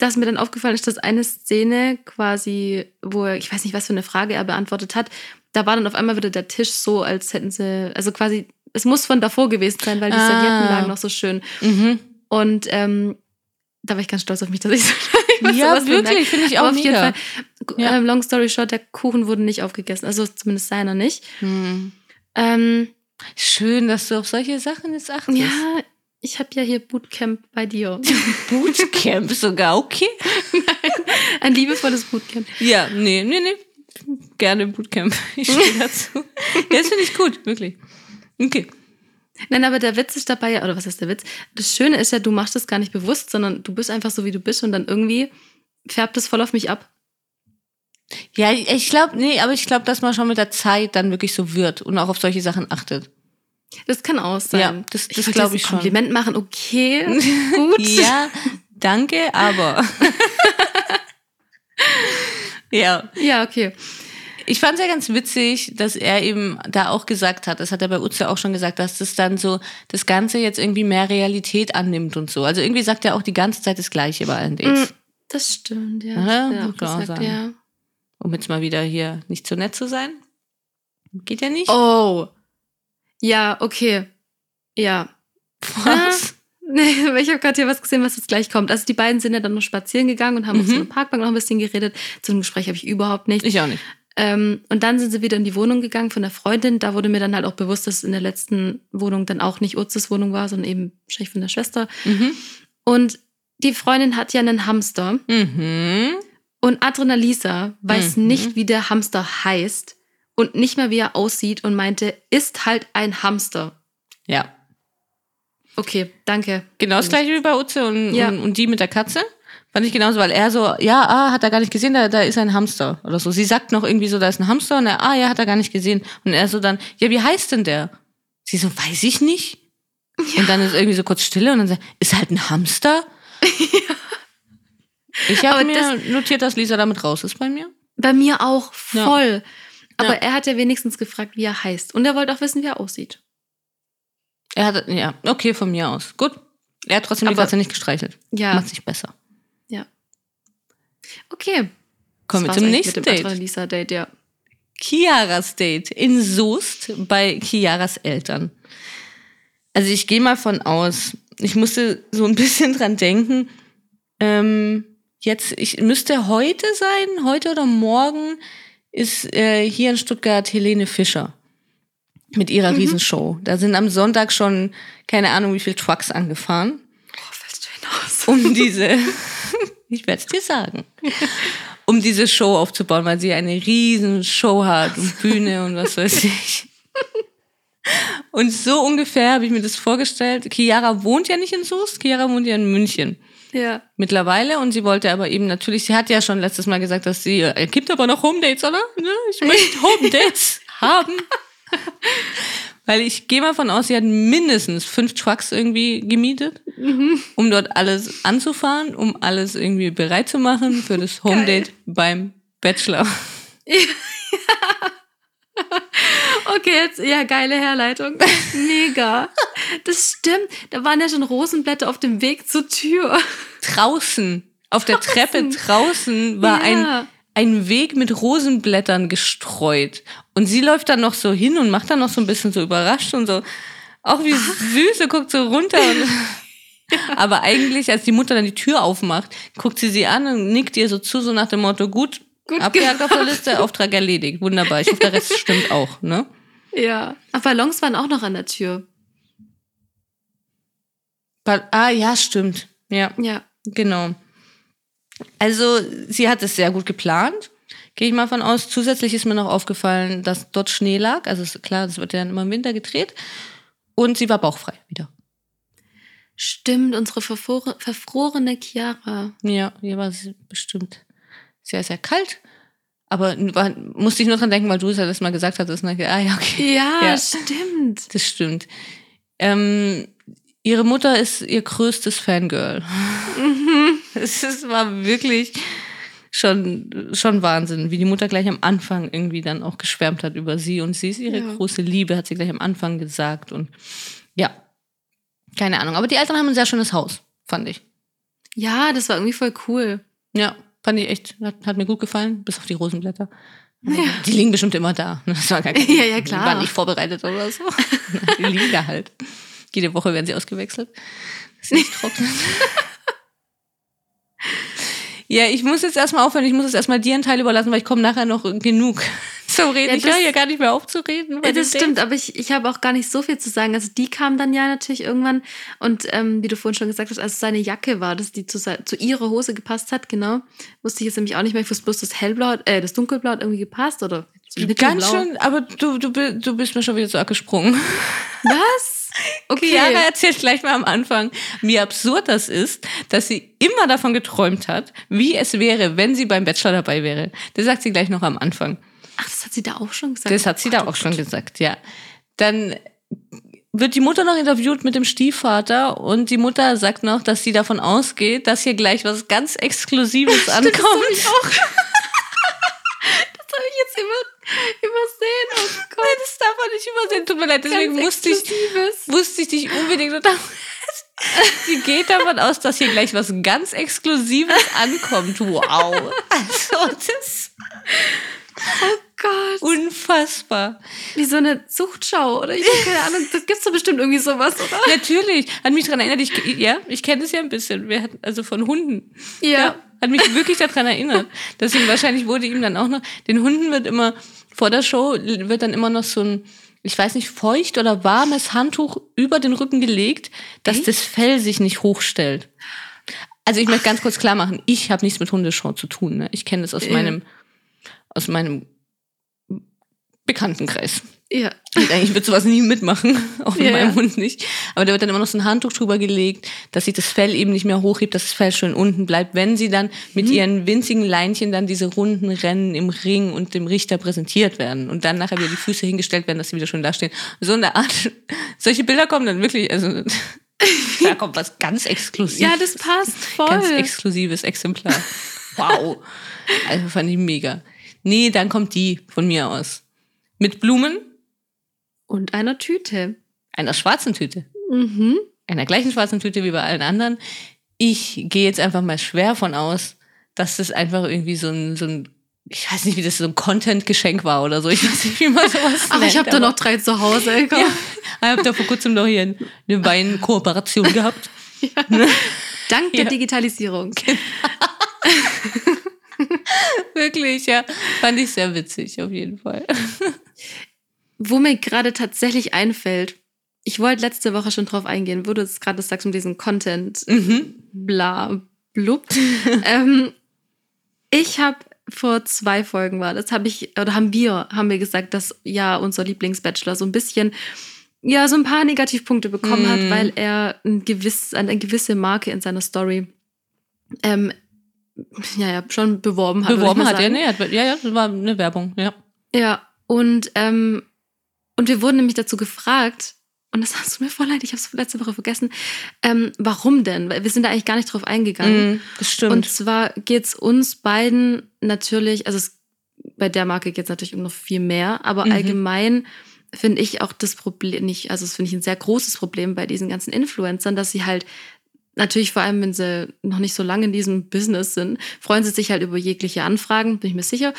dass mir dann aufgefallen ist, dass eine Szene quasi, wo er, ich weiß nicht, was für eine Frage er beantwortet hat, da war dann auf einmal wieder der Tisch so, als hätten sie, also quasi, es muss von davor gewesen sein, weil die Ah. Servietten lagen noch so schön. Mhm. Und ähm, da war ich ganz stolz auf mich, dass ich so Ja, wirklich, finde ich auch Aber auf jeden. Fall, Ja. ähm, long story short, der Kuchen wurde nicht aufgegessen. Also zumindest seiner nicht. Hm. Ähm, Schön, dass du auf solche Sachen jetzt achtest. ja, ich habe ja hier Bootcamp bei dir. Bootcamp sogar, okay. Ein liebevolles Bootcamp. Ja, nee, nee, nee. Gerne Bootcamp. Ich stehe dazu. Ja, das finde ich gut, wirklich. Okay. Nein, aber der Witz ist dabei, ja, oder was ist der Witz? Das Schöne ist ja, du machst das gar nicht bewusst, sondern du bist einfach so, wie du bist und dann irgendwie färbt es voll auf mich ab. Ja, ich glaube, nee, aber ich glaube, dass man schon mit der Zeit dann wirklich so wird und auch auf solche Sachen achtet. Das kann auch sein. Ja, das- das wollte glaub jetzt ich schon. Kompliment machen, okay, gut. Ja, danke, aber. ja, Ja, okay. ich fand es ja ganz witzig, dass er eben da auch gesagt hat, das hat er bei Utze auch schon gesagt, dass das dann so das Ganze jetzt irgendwie mehr Realität annimmt und so. Also irgendwie sagt er auch die ganze Zeit das Gleiche bei allen Dates. Das stimmt, ja. Ja, das auch gesagt, sagen. ja. Um jetzt mal wieder hier nicht so nett zu sein. Geht ja nicht. Oh. Ja, okay. Ja. Was? Nee, aber ich habe gerade hier was gesehen, was jetzt gleich kommt. Also die beiden sind ja dann noch spazieren gegangen und haben auf so Mhm. einer Parkbank noch ein bisschen geredet. Zu dem Gespräch habe ich überhaupt nicht. Ich auch nicht. Ähm, und dann sind sie wieder in die Wohnung gegangen von der Freundin. Da wurde mir dann halt auch bewusst, dass in der letzten Wohnung dann auch nicht Urzes Wohnung war, sondern eben wahrscheinlich von der Schwester. Mhm. Und die Freundin hat ja einen Hamster. Mhm. Und Adrenalisa weiß Mhm. nicht, wie der Hamster heißt und nicht mal, wie er aussieht und meinte, ist halt ein Hamster. Ja. Okay, danke. Genau das gleiche wie bei Utze und, Ja. und, und die mit der Katze. Fand ich genauso, weil er so, ja, ah, hat er gar nicht gesehen, da, da ist ein Hamster oder so. Sie sagt noch irgendwie so, da ist ein Hamster und er, ah, ja, hat er gar nicht gesehen. Und er so dann, ja, wie heißt denn der? Sie so, weiß ich nicht. Und dann ist irgendwie so kurz Stille und dann sagt, ist halt ein Hamster? Ich habe mir notiert, dass Lisa damit raus ist bei mir. Bei mir auch Ja. Aber Ja. er hat ja wenigstens gefragt, wie er heißt. Und er wollte auch wissen, wie er aussieht. Er hat, ja, okay, von mir aus. Gut. Er hat trotzdem die Katze nicht gestreichelt. Ja. Macht sich besser. Okay. Kommen wir zum nächsten Date. Adrenalisa-Date, ja. Chiaras Date in Soest bei Chiaras Eltern. Also ich gehe mal von aus, ich musste so ein bisschen dran denken, ähm, jetzt, ich müsste heute sein, heute oder morgen ist äh, hier in Stuttgart Helene Fischer mit ihrer Riesenshow. Da sind am Sonntag schon keine Ahnung wie viele Trucks angefahren, Worauf willst du hinaus? um diese, ich werde es dir sagen, um diese Show aufzubauen, weil sie eine riesen Show hat und Bühne und was weiß ich. Und so ungefähr habe ich mir das vorgestellt. Chiara wohnt ja nicht in Soest, Chiara wohnt ja in München Ja. mittlerweile und sie wollte aber eben natürlich, sie hat ja schon letztes Mal gesagt, dass sie, äh, gibt aber noch Home Dates, oder? Ich möchte Home Dates haben. Weil ich gehe mal von aus, sie hat mindestens fünf Trucks irgendwie gemietet, um dort alles anzufahren, um alles irgendwie bereit zu machen für das Home. Date beim Bachelor. Okay, jetzt, ja, geile Herleitung. Mega. Das stimmt. Da waren ja schon Rosenblätter auf dem Weg zur Tür. Draußen, auf der Treppe draußen war Ja. ein, ein Weg mit Rosenblättern gestreut. Und sie läuft dann noch so hin und macht dann noch so ein bisschen so überrascht und so, auch wie süß, so guckt so runter. Und, aber eigentlich, als die Mutter dann die Tür aufmacht, guckt sie sie an und nickt ihr so zu, so nach dem Motto, gut, Gut abgehakt auf der Liste, Auftrag erledigt. Wunderbar. Ich hoffe, der Rest stimmt auch, ne? Ja. Aber Ballons waren auch noch an der Tür. Ba- Ah, ja, stimmt. Ja, Ja. genau. Also, sie hat es sehr gut geplant. Gehe ich mal von aus. Zusätzlich ist mir noch aufgefallen, dass dort Schnee lag. Also klar, das wird ja immer im Winter gedreht. Und sie war bauchfrei wieder. Stimmt, unsere verfrore, verfrorene Chiara. Ja, hier war es bestimmt sehr, sehr kalt. Aber war, musste ich nur dran denken, weil du es ja das mal gesagt hattest. Ne? Ah, ja, okay. Ja, Ja. stimmt. Das stimmt. Ähm, ihre Mutter ist ihr größtes Fangirl. Es ist- war wirklich schon, schon Wahnsinn, wie die Mutter gleich am Anfang irgendwie dann auch geschwärmt hat über sie. Und sie ist ihre Ja. große Liebe, hat sie gleich am Anfang gesagt. Und ja, keine Ahnung. Aber die Eltern haben ein sehr schönes Haus, fand ich. Ja, das war irgendwie voll cool. Ja, fand ich echt, hat, hat mir gut gefallen, bis auf die Rosenblätter. Aber Die liegen bestimmt immer da. Das war gar kein, Ja, ja, klar. Die waren nicht vorbereitet oder so. Die liegen da halt. Jede Woche werden sie ausgewechselt. Das ist nicht trocknen. Ja, ich muss jetzt erstmal aufhören. Ich muss jetzt erstmal dir einen Teil überlassen, weil ich komme nachher noch genug zu reden. Ja, ich höre hier gar nicht mehr auf zu reden. bei Ja, das stimmt, aber ich, ich habe auch gar nicht so viel zu sagen. Also die kam dann ja natürlich irgendwann und ähm, wie du vorhin schon gesagt hast, als es seine Jacke war, dass die zu, zu ihrer Hose gepasst hat, genau, wusste ich jetzt nämlich auch nicht mehr. Ich wusste bloß, das Hellblau, äh, das Dunkelblau hat irgendwie gepasst oder so Ganz schön, aber du, du, du bist mir schon wieder so abgesprungen. Was? Okay. Chiara erzählt gleich mal am Anfang, wie absurd das ist, dass sie immer davon geträumt hat, wie es wäre, wenn sie beim Bachelor dabei wäre. Das sagt sie gleich noch am Anfang. Ach, das hat sie da auch schon gesagt. Das hat sie da auch schon gesagt, ja. Dann wird die Mutter noch interviewt mit dem Stiefvater und die Mutter sagt noch, dass sie davon ausgeht, dass hier gleich was ganz Exklusives ankommt. Das habe ich jetzt über, übersehen. Oh Gott. Nein, das darf man nicht übersehen. Tut mir leid, deswegen Ganz musste ich, wusste ich dich unbedingt unter. Sie geht davon aus, dass hier gleich was ganz Exklusives ankommt. Wow. Also, das Oh Gott. unfassbar. Wie so eine Zuchtschau, oder? Ich habe keine Ahnung. Das gibt's doch bestimmt irgendwie sowas, oder? Natürlich. Hat mich daran erinnert, ich, ja, ich kenne das ja ein bisschen. Wir hatten, also von Hunden. Ja. Hat mich wirklich daran erinnert. Deswegen wahrscheinlich wurde ihm dann auch noch, den Hunden wird immer, vor der Show wird dann immer noch so ein, ich weiß nicht, feucht oder warmes Handtuch über den Rücken gelegt, dass Echt? das Fell sich nicht hochstellt. Also ich möchte ganz kurz klar machen, ich habe nichts mit Hundeshow zu tun. Ne? Ich kenne das aus Ja. meinem, aus meinem Bekanntenkreis. Ja. Und eigentlich wird sowas nie mitmachen, auch mit Ja, meinem ja. Hund nicht. Aber da wird dann immer noch so ein Handtuch drüber gelegt, dass sich das Fell eben nicht mehr hochhebt, dass das Fell schön unten bleibt, wenn sie dann mit Mhm. ihren winzigen Leinchen dann diese runden Rennen im Ring und dem Richter präsentiert werden und dann nachher wieder die Füße hingestellt werden, dass sie wieder schön dastehen. So eine Art, solche Bilder kommen dann wirklich, also da kommt was ganz Exklusives. Ja, das passt voll. Ganz exklusives Exemplar. Wow. Also fand ich mega. Nee, dann kommt die von mir aus. Mit Blumen, Und einer Tüte. einer schwarzen Tüte. Mhm. Einer gleichen schwarzen Tüte wie bei allen anderen. Ich gehe jetzt einfach mal schwer von aus, dass das einfach irgendwie so ein, so ein ich weiß nicht, wie das so ein Content-Geschenk war oder so. Ich weiß nicht, wie man sowas Ach, nennt. ich habe da noch drei zu Hause. Komm. Ja, ich habe da vor kurzem noch hier eine Weinkooperation gehabt. Dank der Ja. Digitalisierung. Wirklich, ja. Fand ich sehr witzig, auf jeden Fall. Wo mir gerade tatsächlich einfällt, ich wollte letzte Woche schon drauf eingehen, wo du jetzt gerade sagst um diesen Content, Mhm. bla, blub. ähm, ich habe vor zwei Folgen war, das habe ich, oder haben wir, haben wir gesagt, dass ja unser Lieblingsbachelor so ein bisschen, ja, so ein paar Negativpunkte bekommen hat, Mhm. weil er ein gewiss, eine gewisse Marke in seiner Story ähm, ja, ja, schon beworben hat. Beworben hat er, sagen. nee, hat, ja, ja, das war eine Werbung, ja. Ja, und, ähm, und wir wurden nämlich dazu gefragt, und das hast du mir voll leid, ich habe es letzte Woche vergessen, ähm, warum denn? Weil wir sind da eigentlich gar nicht drauf eingegangen. Mhm, das stimmt. Und zwar geht's uns beiden natürlich, also es, bei der Marke geht's natürlich um noch viel mehr, aber Mhm. allgemein finde ich auch das Problem nicht, also das finde ich ein sehr großes Problem bei diesen ganzen Influencern, dass sie halt natürlich vor allem, wenn sie noch nicht so lange in diesem Business sind, freuen sie sich halt über jegliche Anfragen, bin ich mir sicher.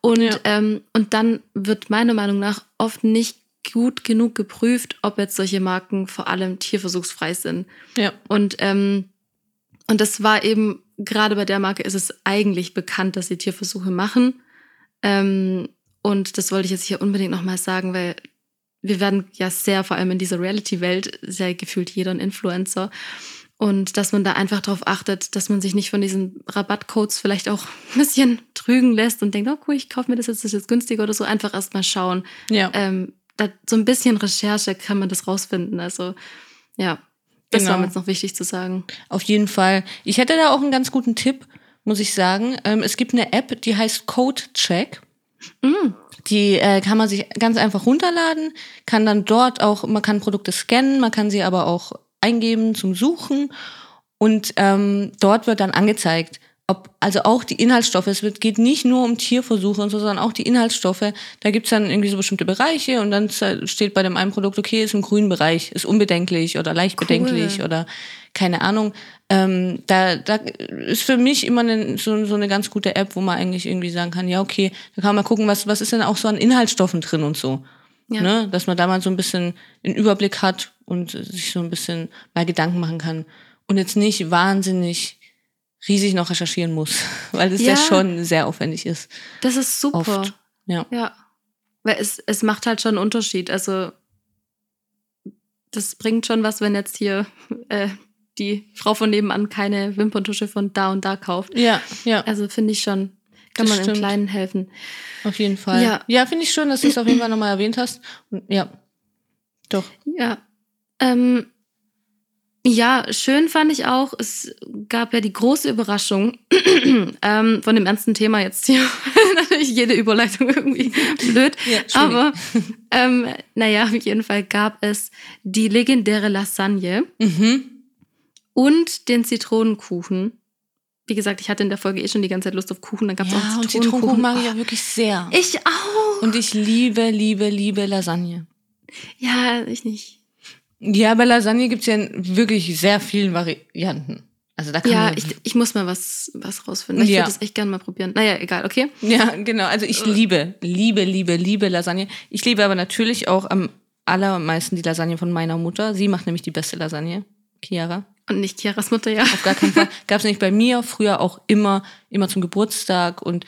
Und, Ja. ähm, und dann wird meiner Meinung nach oft nicht gut genug geprüft, ob jetzt solche Marken vor allem tierversuchsfrei sind. ja. Und, ähm, und das war eben, gerade bei der Marke ist es eigentlich bekannt, dass sie Tierversuche machen. Ähm, und das wollte ich jetzt hier unbedingt nochmal sagen, weil wir werden ja sehr, vor allem in dieser Reality-Welt, sehr gefühlt jeder ein Influencer. Und dass man da einfach darauf achtet, dass man sich nicht von diesen Rabattcodes vielleicht auch ein bisschen trügen lässt und denkt, oh cool, ich kaufe mir das jetzt, das ist jetzt günstiger oder so. Einfach erstmal schauen. Ja. Ähm, da, so ein bisschen Recherche kann man das rausfinden. Also ja, das Genau. war mir jetzt noch wichtig zu sagen. Auf jeden Fall. Ich hätte da auch einen ganz guten Tipp, muss ich sagen. Ähm, es gibt eine App, die heißt Code Check. Die äh, kann man sich ganz einfach runterladen, kann dann dort auch, man kann Produkte scannen, man kann sie aber auch eingeben zum Suchen und ähm, dort wird dann angezeigt, ob, also auch die Inhaltsstoffe, es wird, geht nicht nur um Tierversuche und so, sondern auch die Inhaltsstoffe. Da gibt's dann irgendwie so bestimmte Bereiche und dann steht bei dem einen Produkt, okay, ist im grünen Bereich, ist unbedenklich oder leicht Cool. bedenklich oder keine Ahnung. Ähm, da, da ist für mich immer eine, so, so eine ganz gute App, wo man eigentlich irgendwie sagen kann, ja, okay, da kann man mal gucken, was, was ist denn auch so an Inhaltsstoffen drin und so. Ja. Ne? Dass man da mal so ein bisschen einen Überblick hat und sich so ein bisschen mal Gedanken machen kann. Und jetzt nicht wahnsinnig riesig noch recherchieren muss, weil es ja, Ja. schon sehr aufwendig ist. Das ist super. Oft. Ja. Ja. Weil es, es macht halt schon einen Unterschied. Also, das bringt schon was, wenn jetzt hier äh, die Frau von nebenan keine Wimperntusche von da und da kauft. Ja, ja, Also, finde ich schon, kann Das man im stimmt. Kleinen helfen. auf jeden Fall. Ja. ja finde ich schön, dass du es auf jeden Fall nochmal erwähnt hast. Und, ja, doch. Ja. Ähm, ja, schön fand ich auch, es gab ja die große Überraschung ähm, von dem ernsten Thema jetzt hier. Natürlich jede Überleitung irgendwie blöd. Ja, Aber ähm, naja, auf jeden Fall gab es die legendäre Lasagne Mhm. und den Zitronenkuchen. Wie gesagt, ich hatte in der Folge eh schon die ganze Zeit Lust auf Kuchen, dann gab es Ja, auch und Zitronenkuchen. Zitronenkuchen mag ich auch wirklich sehr. Ich auch. Und ich liebe, liebe, liebe Lasagne. Ja, ich nicht. Ja, bei Lasagne gibt's ja in wirklich sehr vielen Varianten. Also da kann Ja, ich, ich muss mal was, was rausfinden. Ich Ja. würde das echt gerne mal probieren. Naja, egal, okay. Ja, genau. Also ich liebe, liebe, liebe, liebe Lasagne. Ich liebe aber natürlich auch am allermeisten die Lasagne von meiner Mutter. Sie macht nämlich die beste Lasagne, Chiara. Und nicht Chiaras Mutter, ja. Auf gar keinen Fall. Gab es nicht bei mir früher auch immer, immer zum Geburtstag und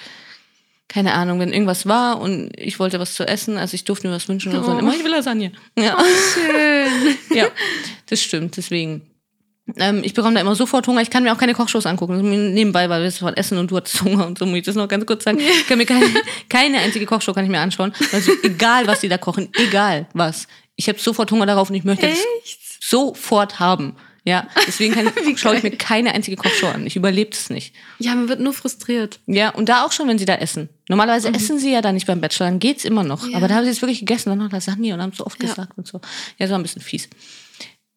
keine Ahnung, wenn irgendwas war und ich wollte was zu essen, also ich durfte mir was wünschen und so, Oh. und immer, ich will Lasagne. Ja, Schön. ja das stimmt, deswegen. Ähm, ich bekomme da immer sofort Hunger. Ich kann mir auch keine Kochshows angucken. Nebenbei, weil wir sofort essen und du hattest Hunger und so muss ich das noch ganz kurz sagen. Ich kann mir keine, keine einzige Kochshow kann ich mir anschauen. Also egal, was die da kochen, egal was. Ich habe sofort Hunger darauf und ich möchte Echt? sofort haben. Ja, deswegen kann, Wie schaue ich mir keine einzige Kochshow an. Ich überlebe es nicht. Ja, man wird nur frustriert. Ja, und da auch schon, wenn sie da essen. Normalerweise essen sie ja da nicht beim Bachelor, dann geht's immer noch. Ja. Aber da haben sie es wirklich gegessen, dann noch Lasagne und haben so oft Ja. gesagt und so. Ja, das war ein bisschen fies.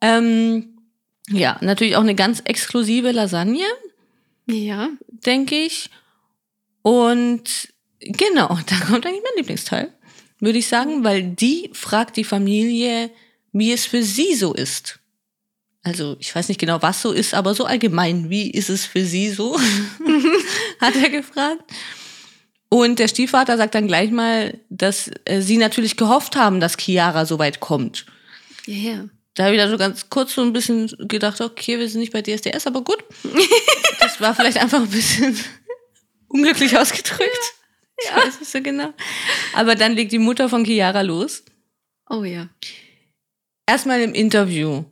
Ähm, ja, natürlich auch eine ganz exklusive Lasagne, Ja. denke ich. Und genau, da kommt eigentlich mein Lieblingsteil, würde ich sagen, weil die fragt die Familie, wie es für sie so ist. Also, ich weiß nicht genau, was so ist, aber so allgemein, wie ist es für sie so? Hat er gefragt. Und der Stiefvater sagt dann gleich mal, dass äh, sie natürlich gehofft haben, dass Chiara so weit kommt. Ja, ja. Da habe ich dann so ganz kurz so ein bisschen gedacht, okay, wir sind nicht bei DSDS, aber gut. Das war vielleicht einfach ein bisschen unglücklich ausgedrückt. Ich weiß nicht so genau. Aber dann legt die Mutter von Chiara los. Oh ja. Erstmal im Interview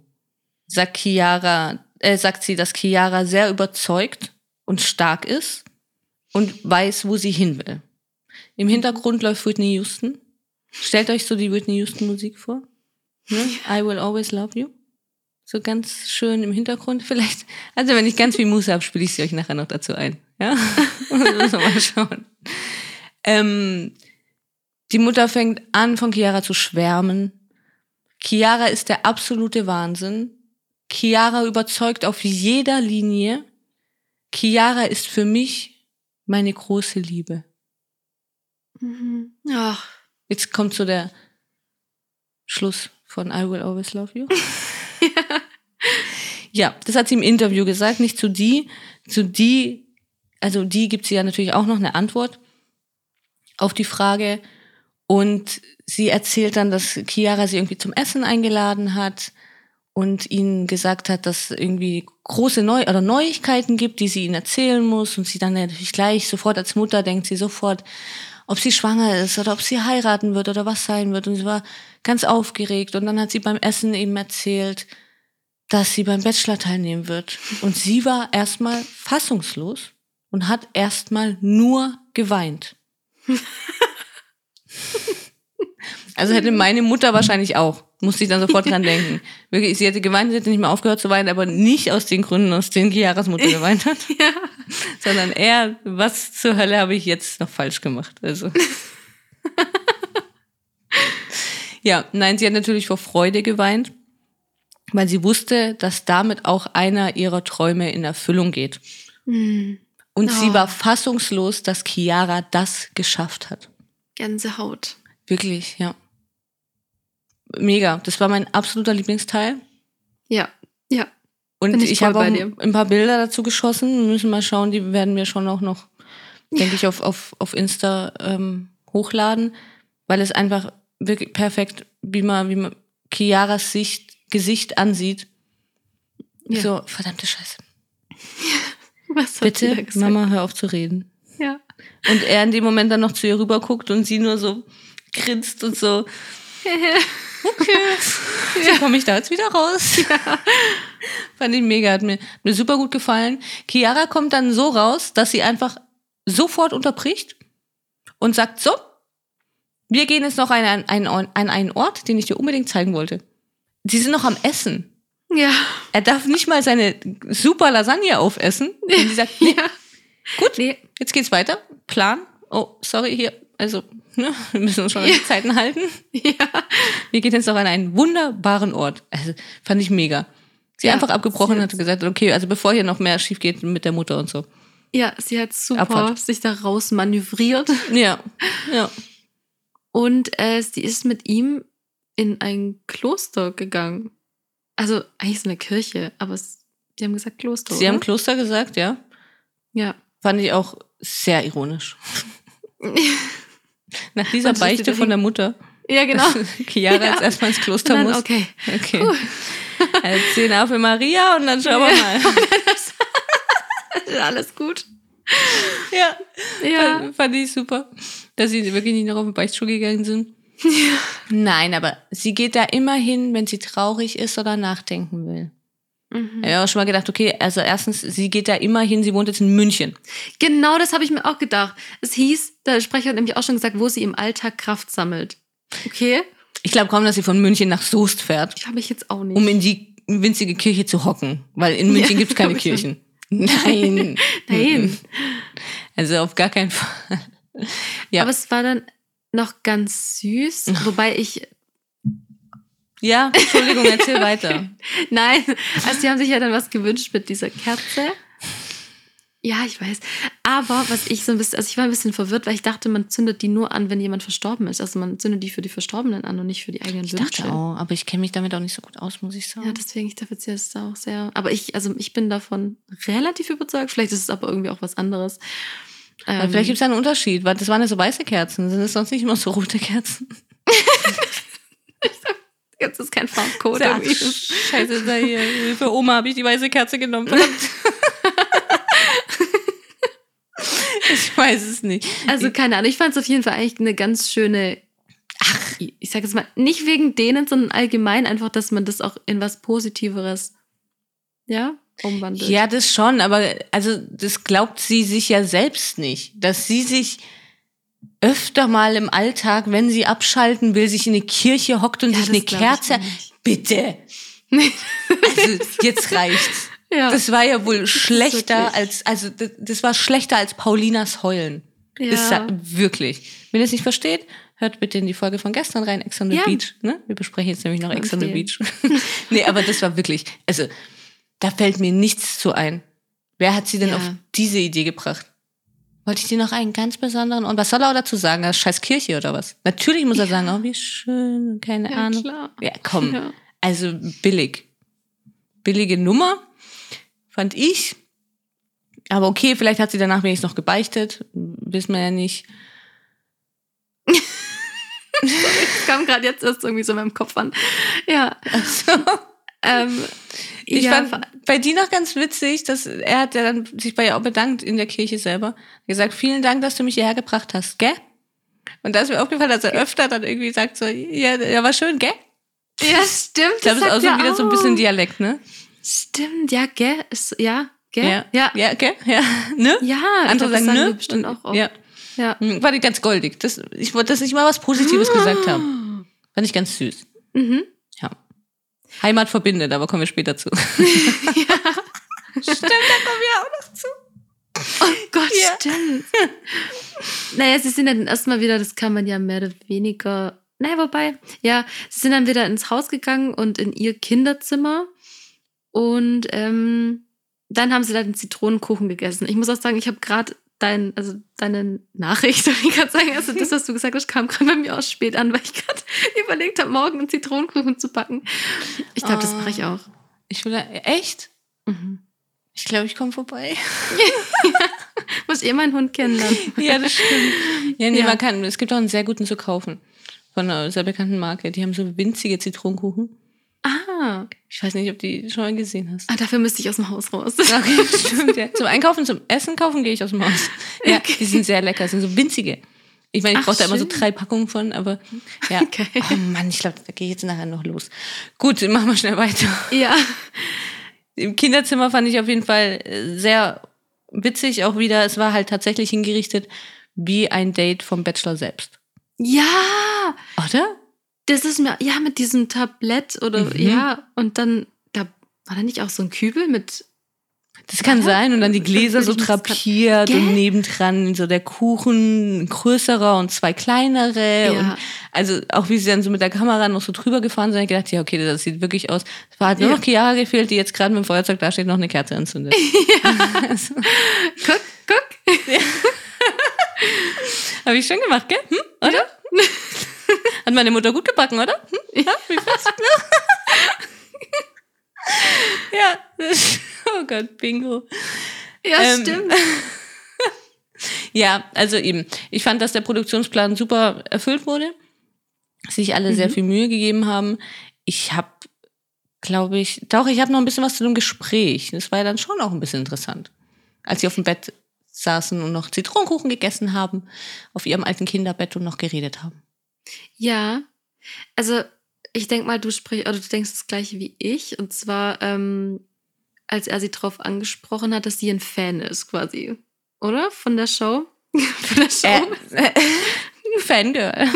sagt Chiara, äh, sagt sie, dass Chiara sehr überzeugt und stark ist und weiß, wo sie hin will. Im Hintergrund läuft Whitney Houston. Stellt euch so die Whitney Houston Musik vor. Ne? I will always love you. So ganz schön im Hintergrund vielleicht. Also wenn ich ganz viel Muße habe, spiele ich sie euch nachher noch dazu ein. Ja? Müssen wir mal schauen. Ähm, die Mutter fängt an, von Chiara zu schwärmen. Chiara ist der absolute Wahnsinn. Chiara überzeugt auf jeder Linie. Chiara ist für mich meine große Liebe. Mhm. Ach, Jetzt kommt so der Schluss von I Will Always Love You. ja, das hat sie im Interview gesagt, nicht zu die. Zu die, also die gibt sie ja natürlich auch noch eine Antwort auf die Frage. Und sie erzählt dann, dass Chiara sie irgendwie zum Essen eingeladen hat und ihnen gesagt hat, dass irgendwie große Neu oder Neuigkeiten gibt, die sie ihnen erzählen muss. Und sie dann natürlich gleich sofort als Mutter denkt sie sofort, ob sie schwanger ist oder ob sie heiraten wird oder was sein wird. Und sie war ganz aufgeregt. Und dann hat sie beim Essen eben erzählt, dass sie beim Bachelor teilnehmen wird. Und sie war erstmal fassungslos und hat erstmal nur geweint. Also hätte meine Mutter wahrscheinlich auch. Musste ich dann sofort dran denken. Wirklich, sie hätte geweint, sie hätte nicht mehr aufgehört zu weinen, aber nicht aus den Gründen, aus denen Chiaras Mutter geweint hat. Ja. Sondern eher, was zur Hölle habe ich jetzt noch falsch gemacht? Also. ja, nein, sie hat natürlich vor Freude geweint, weil sie wusste, dass damit auch einer ihrer Träume in Erfüllung geht. Hm. Und sie Oh. war fassungslos, dass Chiara das geschafft hat. Gänsehaut. Wirklich, ja. Mega. Das war mein absoluter Lieblingsteil. Ja, ja. Und ich, ich habe auch ein, ein paar Bilder dazu geschossen. Wir müssen mal schauen, die werden wir schon auch noch, denke ich, auf, auf, auf Insta ähm, hochladen, weil es einfach wirklich perfekt, wie man, wie man Chiaras Sicht, Gesicht ansieht. Ja. So, verdammte Scheiße. Was Bitte? Mama, hör auf zu reden. Ja. Und er in dem Moment dann noch zu ihr rüber guckt und sie nur so grinst und so. Okay, wie komme ich da jetzt wieder raus? Fand ich mega, hat mir, hat mir super gut gefallen. Chiara kommt dann so raus, dass sie einfach sofort unterbricht und sagt, so, wir gehen jetzt noch an einen, einen, an einen Ort, den ich dir unbedingt zeigen wollte. Sie sind noch am Essen. Ja. Er darf nicht mal seine super Lasagne aufessen. Und sie sagt, nee, Ja. gut, Nee. jetzt geht's weiter. Plan. Oh, sorry, hier, also, ne, wir müssen uns schon an die Zeiten halten. Ja. Wir gehen jetzt noch an einen wunderbaren Ort. Also, fand ich mega. Sie Ja, einfach abgebrochen sie und hat gesagt, okay, also bevor hier noch mehr schief geht mit der Mutter und so. Ja, sie hat super Abfahrt. sich da raus manövriert. Ja, ja. Und äh, sie ist mit ihm in ein Kloster gegangen. Also eigentlich so eine Kirche, aber es, die haben gesagt Kloster. Sie haben oder? Kloster gesagt, ja. ja. Fand ich auch sehr ironisch. Nach dieser ist sie Beichte von der Mutter. ja, genau. Chiara Ja. jetzt erstmal ins Kloster dann, muss. okay. Okay. Also zehn Ave Maria und dann schauen wir mal. Alles gut. Ja, Ja. fand, fand ich super, dass sie wirklich nicht noch auf den Beichtstuhl gegangen sind. Nein, aber sie geht da immer hin, wenn sie traurig ist oder nachdenken will. Mhm. Ich habe auch schon mal gedacht, okay, also erstens, sie geht da immer hin, sie wohnt jetzt in München. Genau das habe ich mir auch gedacht. Es hieß, der Sprecher hat nämlich auch schon gesagt, wo sie im Alltag Kraft sammelt. Okay? Ich glaube kaum, dass sie von München nach Soest fährt, Glaube ich jetzt auch nicht. um in die winzige Kirche zu hocken, weil in München Ja, keine glaub ich schon. Kirchen. Nein. Nein. Also auf gar keinen Fall. Ja. Aber es war dann noch ganz süß, wobei ich Ja, Entschuldigung, erzähl weiter. Nein, also die haben sich ja dann was gewünscht mit dieser Kerze. Ja, ich weiß. Aber was ich so ein bisschen, also ich war ein bisschen verwirrt, weil ich dachte, man zündet die nur an, wenn jemand verstorben ist. Also man zündet die für die Verstorbenen an und nicht für die eigenen Ich Wünsche. dachte auch, aber ich kenne mich damit auch nicht so gut aus, muss ich sagen. Ja, deswegen, ich dachte jetzt auch sehr. Aber ich, also ich bin davon relativ überzeugt. Vielleicht ist es aber irgendwie auch was anderes. Ähm, vielleicht gibt es einen Unterschied, weil das waren ja so weiße Kerzen. Sind es sonst nicht immer so rote Kerzen? jetzt ist kein Farbcode. Ja. Scheiße, da hier. Für Oma habe ich die weiße Kerze genommen. Ich weiß es nicht. Also keine Ahnung, ich fand es auf jeden Fall eigentlich eine ganz schöne. Ach, ich sag jetzt mal, nicht wegen denen, sondern allgemein einfach, dass man das auch in was Positiveres, ja, umwandelt. Ja, das schon, aber also das glaubt sie sich ja selbst nicht, dass sie sich öfter mal im Alltag, wenn sie abschalten will, sich in eine Kirche hockt und Ja, sich eine Kerze. Bitte. Also jetzt reicht's. Ja. Das war ja wohl schlechter als, also das, das war schlechter als Paulinas Heulen. Ja. Ist ja wirklich. Wenn ihr es nicht versteht, hört bitte in die Folge von gestern rein, Ex on the Ja. Beach. Ne? Wir besprechen jetzt nämlich noch Ex on the. Beach. nee, aber das war wirklich, also da fällt mir nichts zu ein. Wer hat sie denn Ja. auf diese Idee gebracht? Wollte ich dir noch einen ganz besonderen? Und was soll er auch dazu sagen? Das ist scheiß Kirche oder was? Natürlich muss er Ja. sagen, oh, wie schön, keine Ja, Ahnung. klar. Ja, komm. Ja. Also billig. Billige Nummer, fand ich. Aber okay, vielleicht hat sie danach wenigstens noch gebeichtet. Wissen wir ja nicht. Das kam gerade jetzt erst irgendwie so in meinem Kopf an. Ja. Also, Ähm, ich ja, fand bei die noch ganz witzig, dass er hat ja dann sich bei ihr auch bedankt in der Kirche selber. Gesagt, vielen Dank, dass du mich hierher gebracht hast, gell? Und da ist mir aufgefallen, dass er öfter dann irgendwie sagt so, ja, ja war schön, gell? Ja, stimmt. Ich glaube, das ist auch so wieder so ein bisschen Dialekt, ne? Stimmt, ja, gell? Ist, ja, gell? Ja. ja. Ja, okay. Ja. Ne? Ja, Andere glaub, das sagen, ne? bestimmt auch oft. Ja. ja. Hm, War die ganz goldig. Das, ich wollte, dass ich mal was Positives gesagt habe. Fand ich ganz süß. Mhm. Ja. Heimat verbindet, aber kommen wir später zu. Stimmt, da kommen wir auch noch zu. Oh Gott, Ja. stimmt. naja, sie sind dann erstmal wieder, das kann man ja mehr oder weniger. Naja, wobei, ja, sie sind dann wieder ins Haus gegangen und in ihr Kinderzimmer. Und ähm, dann haben sie da den Zitronenkuchen gegessen. Ich muss auch sagen, ich habe gerade dein, also deine Nachricht, ich gerade sagen, also das, was du gesagt hast, kam gerade bei mir auch spät an, weil ich gerade überlegt habe, morgen einen Zitronenkuchen zu backen. Ich glaube, das Ah. mache ich auch. Ich will, echt? Mhm. Ich glaube, ich komme vorbei. Muss eh meinen Hund kennenlernen. Ja, das stimmt. Ja, nee, Ja. man kann, es gibt auch einen sehr guten zu kaufen. Von einer sehr bekannten Marke. Die haben so winzige Zitronenkuchen. Ah. Ich weiß nicht, ob du die schon mal gesehen hast. ah, dafür müsste ich aus dem Haus raus. Okay, stimmt, ja. Zum Einkaufen, zum Essen kaufen gehe ich aus dem Haus. Ja, Okay. die sind sehr lecker, sind so winzige. Ich meine, ich brauche da immer so drei Packungen von, aber ja. Okay. Oh Mann, ich glaube, da gehe ich jetzt nachher noch los. Gut, machen wir schnell weiter. Ja. Im Kinderzimmer fand ich auf jeden Fall äh, sehr witzig auch wieder. Es war halt tatsächlich hingerichtet wie ein Date vom Bachelor selbst. Ja, Oder? Das ist mir, ja, mit diesem Tablett oder, Mhm. ja, und dann, da war da nicht auch so ein Kübel mit, Das kann Ja. sein. Und dann die Gläser so drapiert und nebendran so der Kuchen ein größerer und zwei kleinere. Ja. Und also auch wie sie dann so mit der Kamera noch so drüber gefahren sind, ich gedacht, ja, okay, das sieht wirklich aus. Es war halt nur Ja. noch Chiara gefehlt, die jetzt gerade mit dem Feuerzeug da steht, noch eine Kerze anzündet. Also, guck, guck. Habe ich schon gemacht, gell? Hm? Oder? Hat meine Mutter gut gebacken, oder? Hm? Ja, wie findest du? ja. Oh Gott, Bingo. Ja, Ähm, stimmt. Ja, also eben. Ich fand, dass der Produktionsplan super erfüllt wurde. Sich alle sehr Mhm. viel Mühe gegeben haben. Ich habe, glaube ich, doch, ich habe noch ein bisschen was zu dem Gespräch. Das war ja dann schon auch ein bisschen interessant. Als sie auf dem Bett saßen und noch Zitronenkuchen gegessen haben, auf ihrem alten Kinderbett und noch geredet haben. Ja, also ich denke mal, du sprichst, oder du denkst das gleiche wie ich, und zwar, ähm, als er sie darauf angesprochen hat, dass sie ein Fan ist, quasi. Oder? Von der Show? Von der Show? Äh, Fangirl.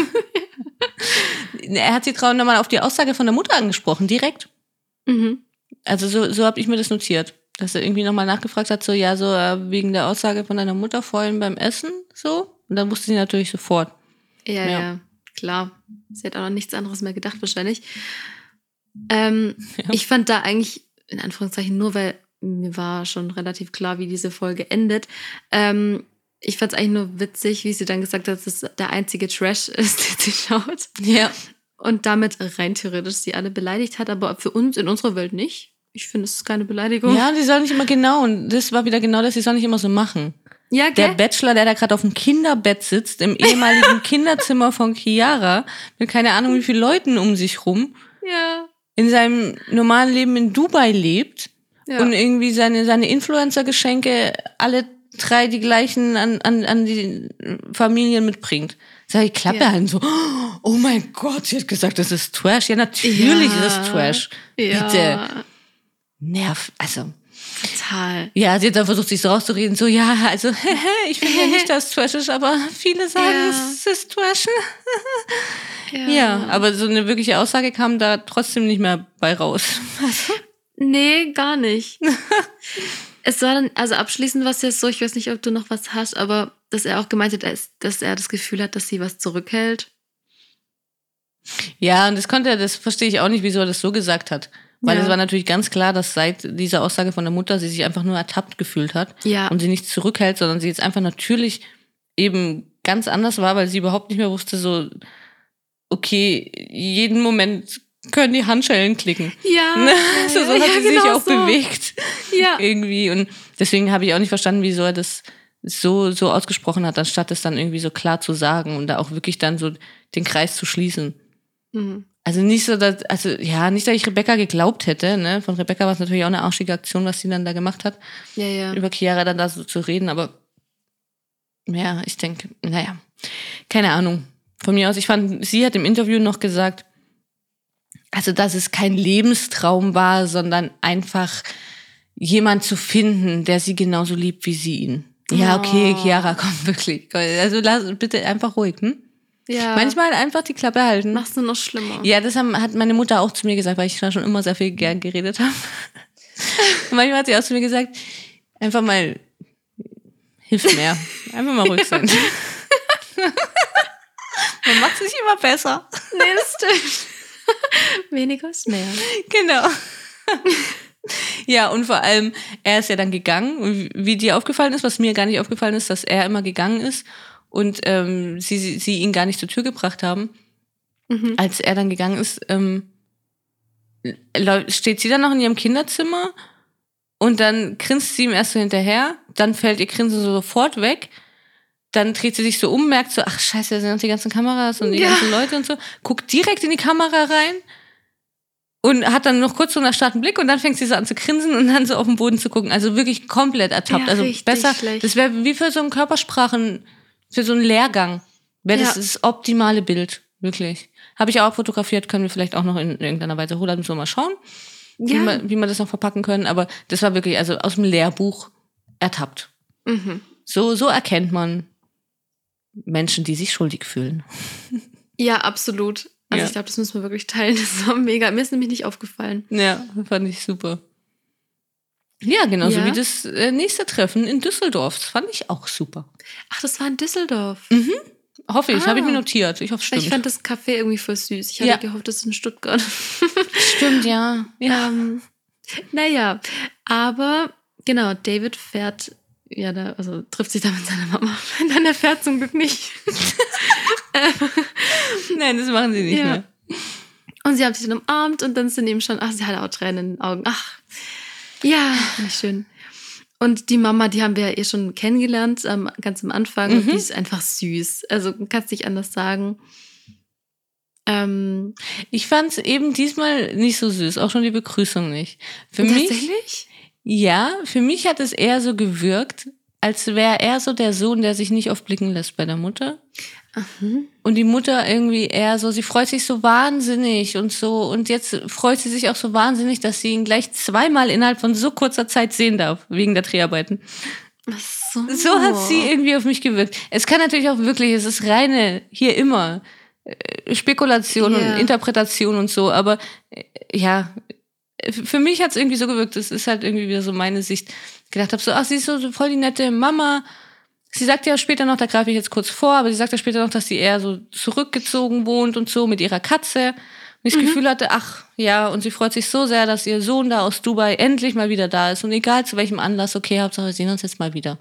er hat sie trauen nochmal auf die Aussage von der Mutter angesprochen, direkt. mhm. Also so, so habe ich mir das notiert. Dass er irgendwie nochmal nachgefragt hat, so ja, so äh, wegen der Aussage von deiner Mutter vorhin beim Essen, so. Und dann wusste sie natürlich sofort. Ja, Ja. ja, klar. Sie hat auch noch nichts anderes mehr gedacht, wahrscheinlich. Ähm, Ja. Ich fand da eigentlich, in Anführungszeichen, nur weil mir war schon relativ klar, wie diese Folge endet. Ähm, ich fand es eigentlich nur witzig, wie sie dann gesagt hat, dass es der einzige Trash ist, den sie schaut. Ja. Und damit rein theoretisch sie alle beleidigt hat, aber für uns in unserer Welt nicht. Ich finde, es ist keine Beleidigung. Ja, die soll nicht immer genau, und das war wieder genau das, die soll nicht immer so machen. Ja Der gell? Bachelor, der da gerade auf dem Kinderbett sitzt, im ehemaligen Kinderzimmer von Chiara, mit keine Ahnung wie viele Leuten um sich rum, ja. in seinem normalen Leben in Dubai lebt ja. und irgendwie seine, seine Influencer-Geschenke alle drei die gleichen an, an, an die Familien mitbringt. Sag ich, Klappe Ja. halten so, oh mein Gott, sie hat gesagt, das ist Trash. Ja, natürlich Ja. ist es Trash. ja. Bitte. Nerv, also. Total. Ja, sie hat dann versucht, sich so rauszureden, so, ja, also, ich finde ja nicht, dass es Trash ist, aber viele sagen, Ja. es ist Trash. Ja, aber so eine wirkliche Aussage kam da trotzdem nicht mehr bei raus. Nee, gar nicht. es war dann, also abschließend war es ja so, ich weiß nicht, ob du noch was hast, aber dass er auch gemeint hat, dass er das Gefühl hat, dass sie was zurückhält. Ja, und das konnte er, das verstehe ich auch nicht, wieso er das so gesagt hat. Weil Ja. es war natürlich ganz klar, dass seit dieser Aussage von der Mutter sie sich einfach nur ertappt gefühlt hat Ja. und sie nicht zurückhält, sondern sie jetzt einfach natürlich eben ganz anders war, weil sie überhaupt nicht mehr wusste, so, okay, jeden Moment können die Handschellen klicken. Ja. Ne? so, so hat ja, sie sich genau auch so. bewegt. Ja. Irgendwie. Und deswegen habe ich auch nicht verstanden, wieso er das so, so ausgesprochen hat, anstatt es dann irgendwie so klar zu sagen und da auch wirklich dann so den Kreis zu schließen. Mhm. Also nicht so, dass, also ja, nicht, dass ich Rebecca geglaubt hätte. Ne? Von Rebecca war es natürlich auch eine arschige Aktion, was sie dann da gemacht hat, Ja, ja. über Chiara dann da so zu reden, aber ja, ich denke, naja, keine Ahnung. Von mir aus, ich fand, sie hat im Interview noch gesagt, also dass es kein Lebenstraum war, sondern einfach jemand zu finden, der sie genauso liebt wie sie ihn. Ja, okay, Oh. Chiara, komm wirklich. Also lass bitte einfach ruhig, hm? Ja. Manchmal einfach die Klappe halten. machst du noch schlimmer. Ja, das haben, hat meine Mutter auch zu mir gesagt, weil ich da schon immer sehr viel gern geredet habe. Manchmal hat sie auch zu mir gesagt, einfach mal, hilft mehr. Einfach mal ruhig sein. Man macht sich immer besser. Nee, das stimmt. Weniger ist mehr. Genau. Ja, und vor allem, er ist ja dann gegangen. Und wie dir aufgefallen ist, was mir gar nicht aufgefallen ist, dass er immer gegangen ist und ähm, sie, sie, sie ihn gar nicht zur Tür gebracht haben. Mhm. Als er dann gegangen ist, ähm, steht sie dann noch in ihrem Kinderzimmer und dann grinst sie ihm erst so hinterher, dann fällt ihr Grinsen so sofort weg. Dann dreht sie sich so um, merkt so, ach scheiße, da sind noch die ganzen Kameras und die Ja. ganzen Leute und so, guckt direkt in die Kamera rein und hat dann noch kurz so einen erstarrten Blick und dann fängt sie so an zu grinsen und dann so auf den Boden zu gucken. Also wirklich komplett ertappt. Ja, also besser, schlecht. das wäre wie für so einen Körpersprachen, für so einen Lehrgang. Wäre das Ja. das optimale Bild, wirklich. Habe ich auch fotografiert, können wir vielleicht auch noch in irgendeiner Weise holen, müssen wir mal schauen, wie, Ja. wir, wie wir das noch verpacken können. Aber das war wirklich, also aus dem Lehrbuch ertappt. Mhm. So, so erkennt man Menschen, die sich schuldig fühlen. Ja, absolut. Also Ja. ich glaube, das müssen wir wirklich teilen. Das war mega. Mir ist nämlich nicht aufgefallen. Ja, fand ich super. Ja, genauso Ja. wie das äh, nächste Treffen in Düsseldorf. Das fand ich auch super. Ach, das war in Düsseldorf. Hoffe ich, Ah. habe ich mir notiert. Ich hoffe, stimmt. Ich fand das Café irgendwie voll süß. Ich hatte Ja. gehofft, das ist in Stuttgart. stimmt, ja. ja. ähm, naja, aber genau, David fährt, ja, da, also trifft sich da mit seiner Mama. Nein, er fährt zum Glück nicht. Nein, das machen sie nicht Ja. mehr. Und sie haben sich dann umarmt und dann sind ihm schon, ach, sie hatte auch Tränen in den Augen. Ach, ja, nicht schön. Und die Mama, die haben wir ja eh schon kennengelernt, ähm, ganz am Anfang. Und Mhm. die ist einfach süß. Also kannst nicht anders sagen. Ähm, Ich fand es eben diesmal nicht so süß, auch schon die Begrüßung nicht. Für mich, tatsächlich? ja, für mich hat es eher so gewirkt, als wäre er so der Sohn, der sich nicht oft blicken lässt bei der Mutter. Mhm. Und die Mutter irgendwie eher so, sie freut sich so wahnsinnig und so. Und jetzt freut sie sich auch so wahnsinnig, dass sie ihn gleich zweimal innerhalb von so kurzer Zeit sehen darf, wegen der Dreharbeiten. Ach so. So hat sie irgendwie auf mich gewirkt. Es kann natürlich auch wirklich, es ist reine, hier immer, äh, Spekulation Ja. und Interpretation und so, aber äh, ja, für mich hat es irgendwie so gewirkt, es ist halt irgendwie wieder so meine Sicht. Ich gedacht habe so, ach, sie ist so voll die nette Mama. Sie sagt ja später noch, da greife ich jetzt kurz vor, aber sie sagt ja später noch, dass sie eher so zurückgezogen wohnt und so mit ihrer Katze. Und ich das Gefühl hatte, ach ja, und sie freut sich so sehr, dass ihr Sohn da aus Dubai endlich mal wieder da ist. Und egal zu welchem Anlass, okay, Hauptsache wir sehen uns jetzt mal wieder.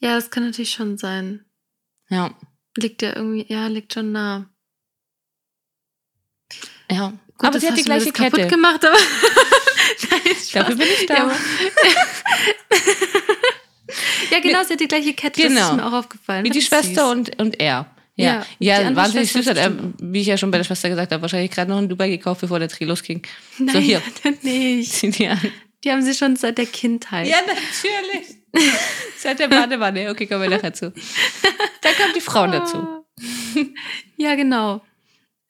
Ja, das kann natürlich schon sein. Ja, Liegt ja irgendwie, ja, liegt schon nah. ja. Gut, aber sie hat die gleiche das kaputt Kette. gemacht, aber. Nein. Dafür bin ich da. Ja, ja, genau, sie hat die gleiche Kette. Das Genau. ist mir auch aufgefallen. Wie die Schwester süß. und, und er. Ja, Ja, ja, wahnsinnig Schwester süß hat er, wie ich ja schon bei der Schwester gesagt habe, wahrscheinlich gerade noch in Dubai gekauft, bevor der Dreh losging. Nein, So, hier. er nicht. Zieh die an. Die haben sie schon seit der Kindheit. Ja, natürlich. Seit der Badewanne. Okay, kommen wir nachher zu. Da kommen die Frauen dazu. Ja, genau.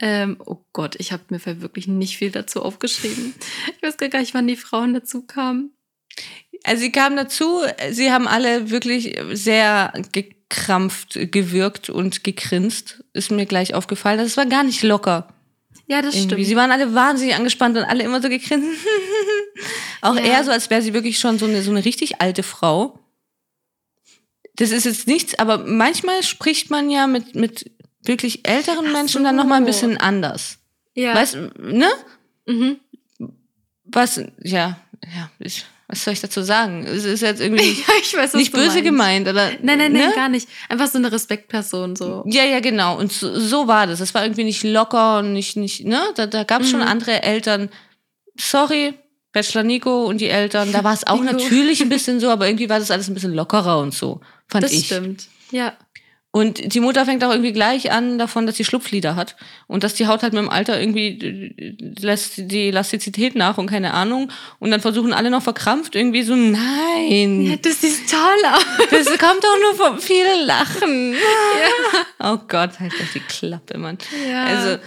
Ähm, oh Gott, ich habe mir wirklich nicht viel dazu aufgeschrieben. Ich weiß gar nicht, wann die Frauen dazu kamen. Also sie kamen dazu, sie haben alle wirklich sehr gekrampft gewirkt und gegrinst. Ist mir gleich aufgefallen. Das war gar nicht locker. Ja, das Irgendwie. stimmt. Sie waren alle wahnsinnig angespannt und alle immer so gegrinst. Auch Ja. er so, als wäre sie wirklich schon so eine, so eine richtig alte Frau. Das ist jetzt nichts, aber manchmal spricht man ja mit, mit wirklich älteren Ach Menschen dann nochmal ein so. bisschen anders. ja. Weißt du, ne? Mhm. Was, ja, ja, ich, was soll ich dazu sagen? Es ist jetzt irgendwie Ja, weiß, nicht böse meinst. gemeint, oder? Nein, nein, nein, ne? gar nicht. Einfach so eine Respektperson, so. Ja, ja, genau. Und so, so war das. Es war irgendwie nicht locker und nicht, nicht, ne? Da, da gab es schon Mhm. andere Eltern. Sorry, Bachelor Nico und die Eltern. Da war es auch Nico. natürlich ein bisschen so, aber irgendwie war das alles ein bisschen lockerer und so, fand Das ich. stimmt. Ja. Und die Mutter fängt auch irgendwie gleich an davon, dass sie Schlupflider hat und dass die Haut halt mit dem Alter irgendwie äh, lässt die Elastizität nach und keine Ahnung. Und dann versuchen alle noch verkrampft irgendwie so, nein, ja. Das sieht toll aus. das kommt doch nur vom vielen Lachen. Oh Gott, halt doch die Klappe, Mann. Ja. Also,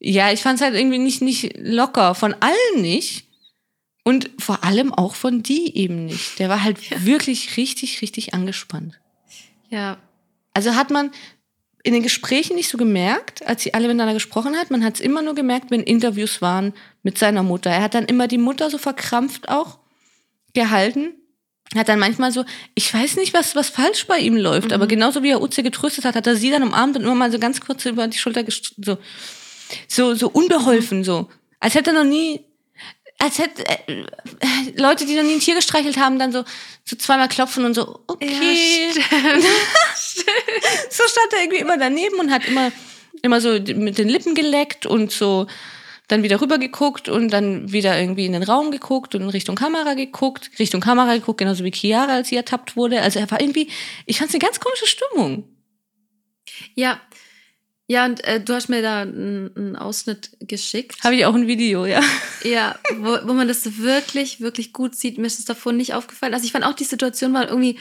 Ja, ich fand es halt irgendwie nicht, nicht locker. Von allen nicht. Und vor allem auch von die eben nicht. Der war halt ja. wirklich richtig, richtig angespannt. Ja. Also hat man in den Gesprächen nicht so gemerkt, als sie alle miteinander gesprochen hat. Man hat es immer nur gemerkt, wenn Interviews waren mit seiner Mutter. Er hat dann immer die Mutter so verkrampft auch gehalten. Hat dann manchmal so, ich weiß nicht, was, was falsch bei ihm läuft, mhm. aber genauso wie er Uze getröstet hat, hat er sie dann umarmt und immer mal so ganz kurz über die Schulter so, so, so unbeholfen, so. Als hätte er noch nie als hätte äh, Leute, die noch nie ein Tier gestreichelt haben, dann so, so zweimal klopfen und so, okay. Ja, so stand er irgendwie immer daneben und hat immer, immer so mit den Lippen geleckt und so dann wieder rüber geguckt und dann wieder irgendwie in den Raum geguckt und in Richtung Kamera geguckt, Richtung Kamera geguckt, genauso wie Chiara, als sie ertappt wurde. Also er war irgendwie, ich fand es eine ganz komische Stimmung. Ja, ja, und äh, du hast mir da einen Ausschnitt geschickt. Habe ich auch ein Video, ja. Ja, wo, wo man das wirklich, wirklich gut sieht. Mir ist das davor nicht aufgefallen. Also ich fand auch, die Situation war irgendwie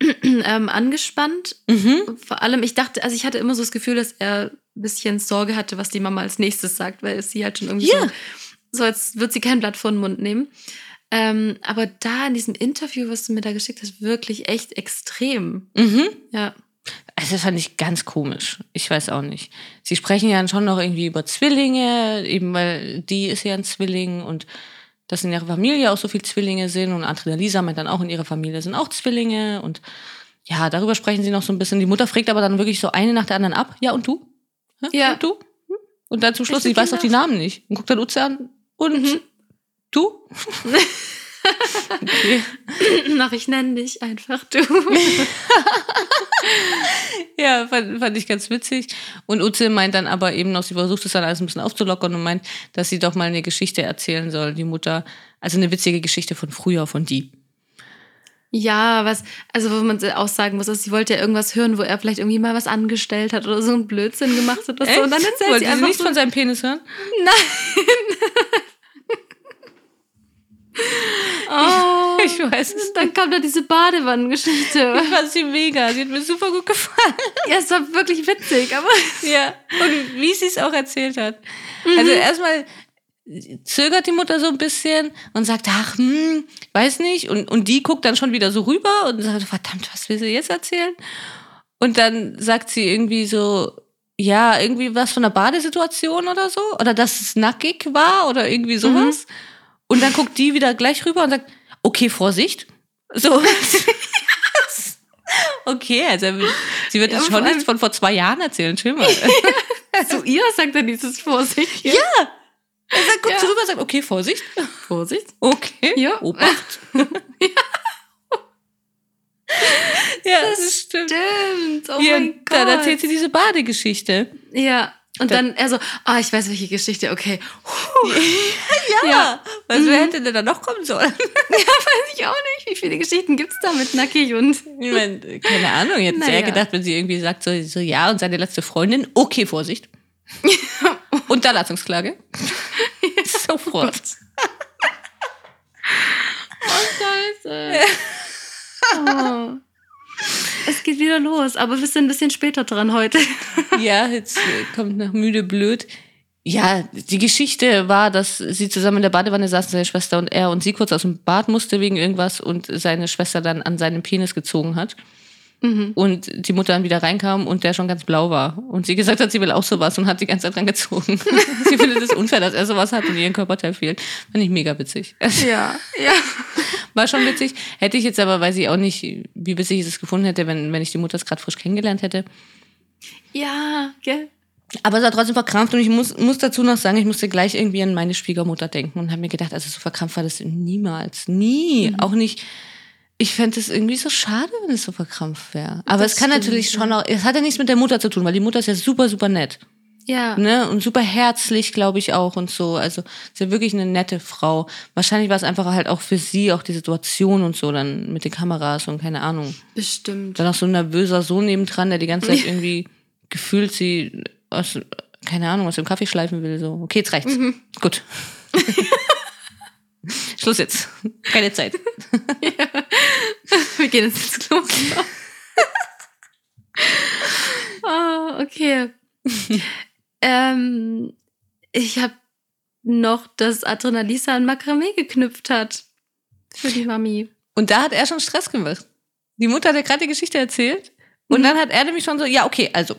ähm, angespannt. Mhm. Vor allem, ich dachte, also ich hatte immer so das Gefühl, dass er ein bisschen Sorge hatte, was die Mama als nächstes sagt, weil sie halt schon irgendwie ja. so, so, als würde sie kein Blatt vor den Mund nehmen. Ähm, aber da in diesem Interview, was du mir da geschickt hast, wirklich echt extrem. Mhm. Ja. Also das fand ich ganz komisch. Ich weiß auch nicht. Sie sprechen ja schon noch irgendwie über Zwillinge, eben weil die ist ja ein Zwilling und dass in ihrer Familie auch so viele Zwillinge sind und Andrea Lisa meint dann auch in ihrer Familie sind auch Zwillinge und ja, darüber sprechen sie noch so ein bisschen. Die Mutter fragt aber dann wirklich so eine nach der anderen ab. Ja, und du? Ja. Und du? Hm? Und dann zum Schluss, sie weiß doch die Namen nicht. Und guckt dann Utze an. Und mhm. du? okay. Mach ich nenne dich einfach du. ja, fand, fand ich ganz witzig. Und Uze meint dann aber eben noch, sie versucht es dann alles ein bisschen aufzulockern und meint, dass sie doch mal eine Geschichte erzählen soll, die Mutter. Also eine witzige Geschichte von früher, von die. Ja, was, also wo man auch sagen muss, also sie wollte ja irgendwas hören, wo er vielleicht irgendwie mal was angestellt hat oder so einen Blödsinn gemacht hat oder Echt? so. Und dann erzählt wollte sie, sie nichts so, von seinem Penis hören? Nein. Oh, ich weiß es. Dann kam da diese Badewannengeschichte. Ich fand sie mega. Sie hat mir super gut gefallen. Ja, es war wirklich witzig, aber. Ja. Und wie sie es auch erzählt hat. Mhm. Also erstmal zögert die Mutter so ein bisschen und sagt, ach, hm, weiß nicht. Und, und die guckt dann schon wieder so rüber und sagt, verdammt, was will sie jetzt erzählen? Und dann sagt sie irgendwie so, ja, irgendwie was von der Badesituation oder so. Oder dass es nackig war oder irgendwie sowas. Mhm. Und dann guckt die wieder gleich rüber und sagt, okay, Vorsicht. So. okay, also sie wird ja, jetzt schon nichts von vor zwei Jahren erzählen, chill mal. Zu ihr sagt er dieses Vorsicht. Ja. Er sagt, guckt ja. rüber und sagt, okay, Vorsicht. Vorsicht. Okay. Ja. Obacht. ja. ja, das, das stimmt. stimmt. Oh ja, mein Gott. Dann erzählt sie diese Badegeschichte. Ja. Und dann er so, ah, ich weiß welche Geschichte, okay. ja, ja. Was mhm. hätte denn da noch kommen sollen? ja, weiß ich auch nicht. Wie viele Geschichten gibt es da mit nackig und. Ich meine, keine Ahnung, jetzt naja. eher gedacht, wenn sie irgendwie sagt, so, so ja, und seine letzte Freundin, okay, Vorsicht. Unterlassungsklage. Sofort. oh, Scheiße. Oh. Es geht wieder los, aber wir sind ein bisschen später dran heute. ja, jetzt kommt noch müde blöd. Ja, die Geschichte war, dass sie zusammen in der Badewanne saßen, seine Schwester und er, und sie kurz aus dem Bad musste wegen irgendwas und seine Schwester dann an seinem Penis gezogen hat. Mhm. Und die Mutter dann wieder reinkam und der schon ganz blau war. Und sie gesagt hat, sie will auch sowas und hat die ganze Zeit dran gezogen. sie findet es unfair, dass er sowas hat und ihren Körperteil fehlt. Fand ich mega witzig. Ja, ja. War schon witzig. Hätte ich jetzt aber, weiß ich auch nicht, wie witzig ich es gefunden hätte, wenn, wenn ich die Mutter gerade frisch kennengelernt hätte. Ja, gell? Aber es war trotzdem verkrampft und ich muss, muss dazu noch sagen, ich musste gleich irgendwie an meine Schwiegermutter denken und habe mir gedacht, also so verkrampft war das niemals. Nie. Mhm. Auch nicht ich fände es irgendwie so schade, wenn es so verkrampft wäre. Aber das es kann natürlich schon auch, es hat ja nichts mit der Mutter zu tun, weil die Mutter ist ja super, super nett. Ja. Ne? Und super herzlich, glaube ich, auch und so. Also, ist ja wirklich eine nette Frau. Wahrscheinlich war es einfach halt auch für sie auch die Situation und so, dann mit den Kameras und keine Ahnung. Bestimmt. Dann auch so ein nervöser Sohn nebendran, der die ganze Zeit irgendwie gefühlt sie aus, keine Ahnung, aus dem Kaffee schleifen will. So, okay, jetzt reicht's. Mhm. Gut. Schluss jetzt. Keine Zeit. ja. Wir gehen jetzt ins Klo. oh, okay. ähm, Ich habe noch, dass Adrenalisa an Makramee geknüpft hat. Für die Mami. Und da hat er schon Stress gemacht. Die Mutter hat ja gerade die Geschichte erzählt. Und Mhm. dann hat er nämlich schon so, ja, okay, also.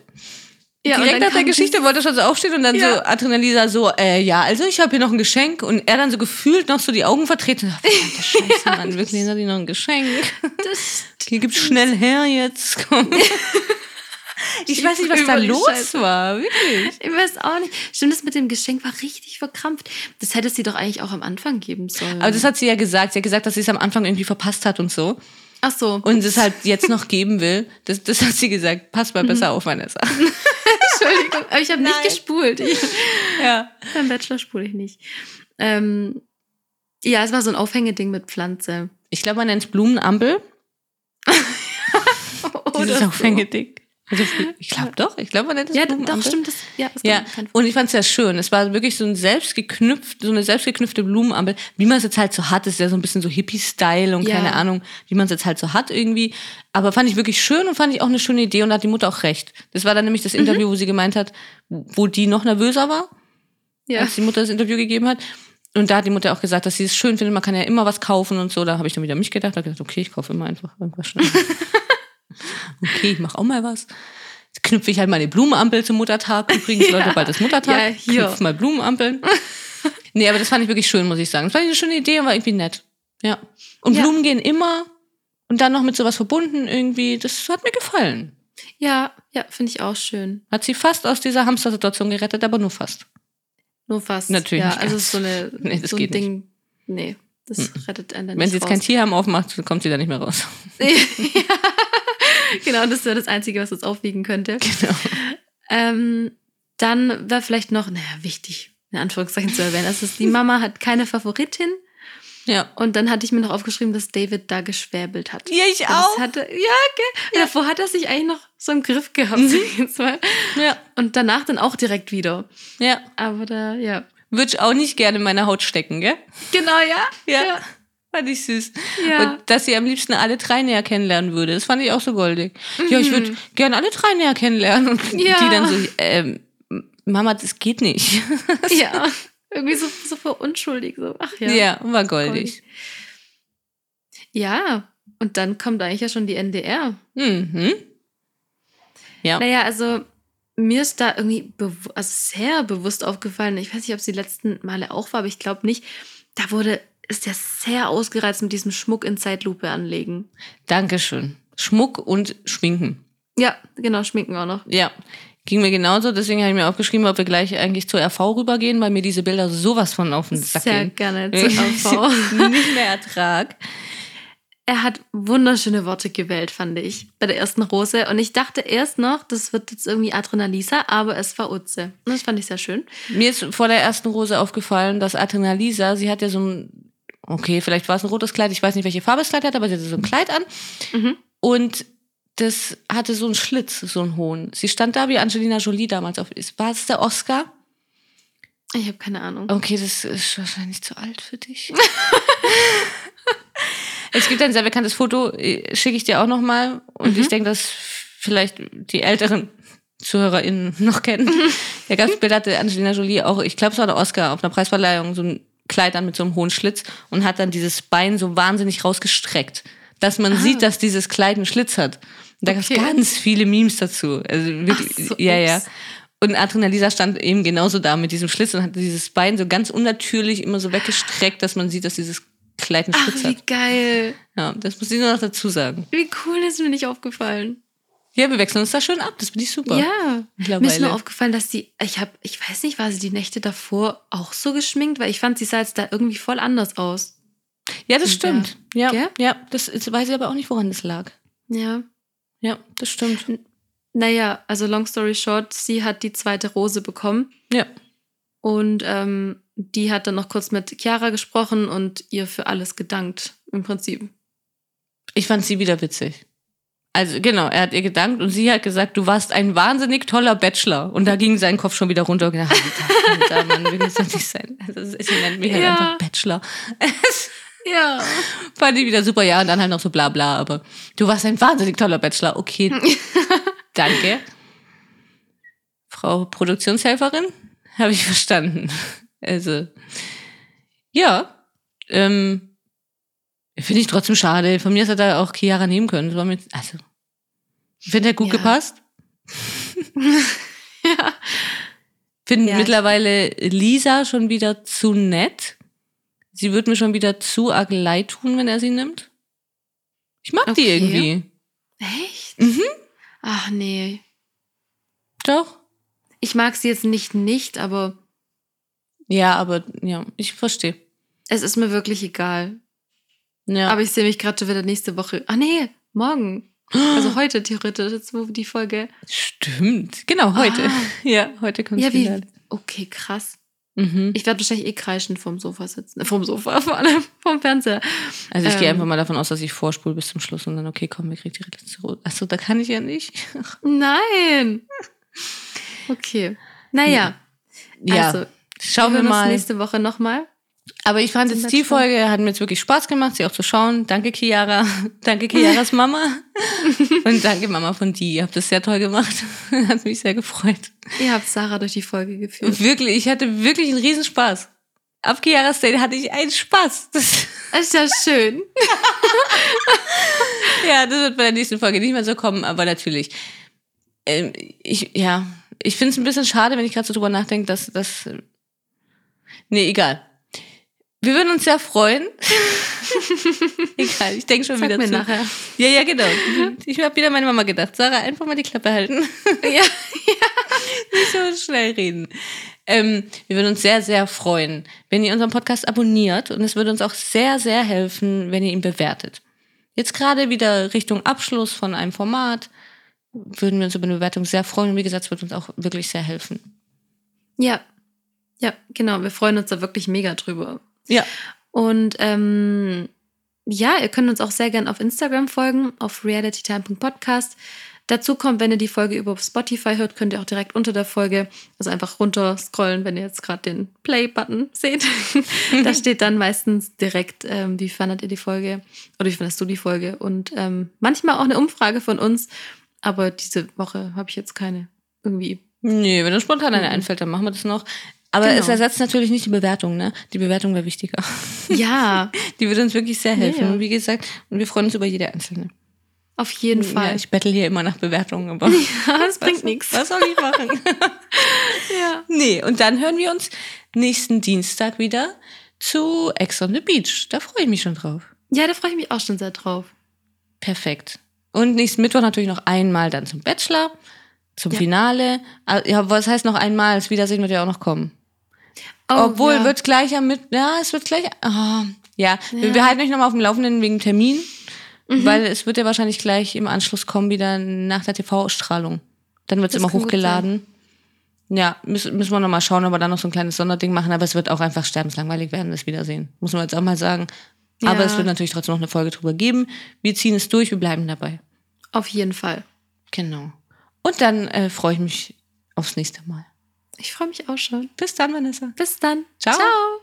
Ja, direkt nach der Geschichte wollte er schon so aufstehen und dann Ja. so Adrenalisa so, äh, ja, also ich habe hier noch ein Geschenk. Und er dann so gefühlt noch so die Augen vertreten. und dachte, Scheiße, Mann, wirklich, hat die noch ein Geschenk. Das Hier gibt's schnell her jetzt. Komm. Ich weiß nicht, was da los Scheiße. war, wirklich. Ich weiß auch nicht. Stimmt, das mit dem Geschenk war richtig verkrampft. Das hätte sie doch eigentlich auch am Anfang geben sollen. Aber das hat sie ja gesagt. Sie hat gesagt, dass sie es am Anfang irgendwie verpasst hat und so. Ach so. Und es halt jetzt noch geben will. Das, das hat sie gesagt. Pass mal besser auf, Vanessa. Entschuldigung, aber ich habe nicht gespult. Ich, Ja. beim Bachelor spule ich nicht. Ähm, ja, es war so ein Aufhängeding mit Pflanze. Ich glaube, man nennt es Blumenampel. Dieses. Aufhängeding. Also, ich glaube doch. Ich glaube, man nennt es Ja, doch, stimmt. Das, ja, das Ja, und ich fand es sehr schön. Es war wirklich so ein selbstgeknüpft, so eine selbstgeknüpfte Blumenampel, wie man es jetzt halt so hat. Das ist ja so ein bisschen so Hippie-Style und Ja. keine Ahnung, wie man es jetzt halt so hat irgendwie. Aber fand ich wirklich schön und fand ich auch eine schöne Idee und da hat die Mutter auch recht. Das war dann nämlich Mhm. das Interview, wo sie gemeint hat, wo die noch nervöser war, ja. als die Mutter das Interview gegeben hat. Und da hat die Mutter auch gesagt, dass sie es schön findet, man kann ja immer was kaufen und so. Da habe ich dann wieder an mich gedacht, habe gedacht, okay, ich kaufe immer einfach irgendwas schnell. okay, ich mache auch mal was. Jetzt knüpfe ich halt meine Blumenampel zum Muttertag. Übrigens, Ja. Leute, bald ist Muttertag. Ja, hier. Knüpf mal Blumenampeln. nee, aber das fand ich wirklich schön, muss ich sagen. Das war eine schöne Idee und war irgendwie nett. Ja. Und Ja. Blumen gehen immer und dann noch mit sowas verbunden irgendwie. Das hat mir gefallen. ja, ja finde ich auch schön. Hat sie fast aus dieser Hamster-Situation gerettet, aber nur fast. Nur fast. Natürlich Ja, nicht also ganz. so, eine, Nee, das so ein geht nicht. Ding. Nee, das rettet einen dann Wenn nicht sie jetzt raus. kein Tierheim aufmacht, kommt sie da nicht mehr raus. ja. Genau, das wäre das Einzige, was uns aufwiegen könnte. Genau. Ähm, dann wäre vielleicht noch, naja, wichtig, in Anführungszeichen zu erwähnen, also die Mama hat keine Favoritin. Ja. Und dann hatte ich mir noch aufgeschrieben, dass David da geschwärbelt hat. Ja, ich Das auch. hatte, ja, gell? Davor hat er sich eigentlich noch so im Griff gehabt. jetzt mal. Ja. Und danach dann auch direkt wieder. Ja. Aber da, ja. Würde ich auch nicht gerne in meiner Haut stecken, gell? Genau, ja. Ja. Fand ich süß. Ja. Und dass sie am liebsten alle drei näher kennenlernen würde. Das fand ich auch so goldig. Ja, ich würde gerne alle drei näher kennenlernen. Und Ja. die dann so, ähm, Mama, das geht nicht. Ja. Irgendwie so, so voll unschuldig. So. Ach ja. Ja, war goldig. Ja. Und dann kommt eigentlich ja schon die NDR. Mhm. Ja. Naja, also mir ist da irgendwie also sehr bewusst aufgefallen. Ich weiß nicht, ob es die letzten Male auch war, aber ich glaube nicht. Da wurde, ist ja sehr ausgereizt mit diesem Schmuck in Zeitlupe anlegen. Dankeschön. Schmuck und Schminken. Ja, genau, schminken auch noch. Ja. Ging mir genauso, deswegen habe ich mir aufgeschrieben, ob wir gleich eigentlich zur RV rübergehen, weil mir diese Bilder sowas von auf den Sack Sehr gehen. gerne zu AV. Nicht mehr Ertrag. Er hat wunderschöne Worte gewählt, fand ich, bei der ersten Rose. Und ich dachte erst noch, das wird jetzt irgendwie Adrenalisa, aber es war Utze. Und das fand ich sehr schön. Mir ist vor der ersten Rose aufgefallen, dass Adrenalisa, sie hat ja so ein, okay, vielleicht war es ein rotes Kleid, ich weiß nicht, welche Farbe das Kleid hat, aber sie hatte so ein Kleid an. Mhm. Und das hatte so einen Schlitz, so einen hohen. Sie stand da wie Angelina Jolie damals auf. ist- War es der Oscar? Ich habe keine Ahnung. Okay, das ist wahrscheinlich zu alt für dich. es gibt ein sehr bekanntes Foto, äh, schicke ich dir auch noch mal. Und Mhm. ich denke, dass vielleicht die älteren ZuhörerInnen noch kennen. Der Gastbild hatte Angelina Jolie auch, ich glaube, es war der Oscar auf einer Preisverleihung, so ein Kleid an mit so einem hohen Schlitz und hat dann dieses Bein so wahnsinnig rausgestreckt, dass man sieht, dass dieses Kleid einen Schlitz hat. Und da gab es Ah. Okay. ganz viele Memes dazu. Also wirklich, so, ja, ja. Und Adrenalisa stand eben genauso da mit diesem Schlitz und hatte dieses Bein so ganz unnatürlich immer so weggestreckt, dass man sieht, dass dieses Kleid einen Ach, Schlitz wie hat. geil. Ja, das muss ich nur noch dazu sagen. Wie cool, ist mir nicht aufgefallen. Ja, wir wechseln uns da schön ab. Das finde ich super. Ja. Mir ist nur aufgefallen, dass sie, ich habe, ich weiß nicht, war sie die Nächte davor auch so geschminkt, weil ich fand, sie sah jetzt da irgendwie voll anders aus. Ja, das Ja. stimmt. Ja, Gell? ja, das ist, weiß ich aber auch nicht, woran das lag. Ja. Ja, das stimmt. Naja, also long story short, sie hat die zweite Rose bekommen Ja. und ähm, die hat dann noch kurz mit Chiara gesprochen und ihr für alles gedankt, im Prinzip. Ich fand sie wieder witzig. Also genau, er hat ihr gedankt und sie hat gesagt, du warst ein wahnsinnig toller Bachelor. Und da ging sein Kopf schon wieder runter und gedacht, Alter, Alter, Mann, wie kann das nicht sein? Also, sie nennt mich halt Ja. einfach Bachelor. Ja. Fand ich wieder super, ja, und dann halt noch so bla bla, aber du warst ein wahnsinnig toller Bachelor. Okay, danke. Frau Produktionshelferin, habe ich verstanden. Also, ja, ähm, finde ich trotzdem schade. Von mir aus hätte er auch Chiara nehmen können. Das war mit, also, ich finde, er gut Ja. gepasst. ja. Finde Ja. mittlerweile Lisa schon wieder zu nett. Sie wird mir schon wieder zu arg leid tun, wenn er sie nimmt. Ich mag die Okay. irgendwie. Echt? Mhm. Ach nee. Doch. Ich mag sie jetzt nicht nicht, aber Ja, aber ja, ich verstehe. es ist mir wirklich egal. Ja. Aber ich sehe mich gerade schon wieder nächste Woche. Ah nee, morgen. Also heute theoretisch, jetzt wo die Folge. Stimmt. Genau, heute. Ah. Ja, heute kommt Ja, wie. Finale. Okay, krass. Mhm. Ich werde wahrscheinlich eh kreischend vom Sofa sitzen. Äh, vom Sofa, vor allem vom Fernseher. Also ich gehe Ähm. einfach mal davon aus, dass ich vorspule bis zum Schluss und dann, okay, komm, wir kriegen die letzte Rot. Achso, da kann ich ja nicht. Nein. Okay. Naja, Ja, also schauen wir uns mal. nächste Woche nochmal. Aber ich fand jetzt die. Folge, hat mir jetzt wirklich Spaß gemacht, sie auch zu schauen. Danke, Chiara. Danke, Chiaras Mama. Und danke, Mama von die. Ihr habt das sehr toll gemacht. Hat mich sehr gefreut. Ihr habt Sarah durch die Folge geführt. Wirklich, ich hatte wirklich einen Riesenspaß. Ab Chiaras Date hatte ich einen Spaß. Das, Das ist ja schön. ja, das wird bei der nächsten Folge nicht mehr so kommen, aber natürlich. Ähm, ich, ja, ich finde es ein bisschen schade, wenn ich gerade so drüber nachdenke, dass das. Nee, egal. Wir würden uns sehr freuen. egal, ich denke schon Sag wieder mir zu. nachher. Ja, ja, genau. Ich habe wieder meine Mama gedacht. Sarah, einfach mal die Klappe halten. Ja. Nicht so schnell reden. Ähm, wir würden uns sehr, sehr freuen, wenn ihr unseren Podcast abonniert. Und es würde uns auch sehr, sehr helfen, wenn ihr ihn bewertet. Jetzt gerade wieder Richtung Abschluss von einem Format würden wir uns über eine Bewertung sehr freuen. Und wie gesagt, es wird uns auch wirklich sehr helfen. Ja. Ja, genau. Wir freuen uns da wirklich mega drüber. Ja. Und ähm, ja, ihr könnt uns auch sehr gern auf Instagram folgen, auf realitytime.podcast. Dazu kommt, wenn ihr die Folge über Spotify hört, könnt ihr auch direkt unter der Folge, also einfach runter scrollen, wenn ihr jetzt gerade den Play-Button seht. da steht dann meistens direkt, ähm, wie fandet ihr die Folge oder wie fandest du die Folge? Und ähm, manchmal auch eine Umfrage von uns, aber diese Woche habe ich jetzt keine irgendwie. Nee, wenn uns spontan eine Mhm. einfällt, dann machen wir das noch. Aber Genau. es ersetzt natürlich nicht die Bewertung, ne? Die Bewertung wäre wichtiger. Ja, Die würde uns wirklich sehr helfen. Ja, ja. Und wie gesagt, und wir freuen uns über jede einzelne. auf jeden Ja, Fall. ich bettel hier immer nach Bewertungen, aber das bringt nichts. Was soll ich machen? Ja. nee, und dann hören wir uns nächsten Dienstag wieder zu Ex on the Beach. Da freue ich mich schon drauf. ja, da freue ich mich auch schon sehr drauf. Perfekt. Und nächsten Mittwoch natürlich noch einmal dann zum Bachelor, zum Ja. Finale. Ah, Ja, was heißt noch einmal? Das Wiedersehen wird ja auch noch kommen. Oh, Obwohl, ja. wird gleich am mit, ja, es wird gleich, ah, ja, Wir, Ja. wir halten euch nochmal auf dem Laufenden wegen Termin, Mhm. weil es wird ja wahrscheinlich gleich im Anschluss kommen, wieder nach der TV-Ausstrahlung. Dann wird es immer hochgeladen. Ja, müssen, müssen wir nochmal schauen, ob wir da noch so ein kleines Sonderding machen, aber es wird auch einfach sterbenslangweilig werden, das Wiedersehen. Muss man jetzt auch mal sagen. Aber Ja. es wird natürlich trotzdem noch eine Folge drüber geben. Wir ziehen es durch, wir bleiben dabei. Auf jeden Fall. Genau. Und dann äh, freue ich mich aufs nächste Mal. Ich freue mich auch schon. Bis dann, Vanessa. Bis dann. Ciao. Ciao.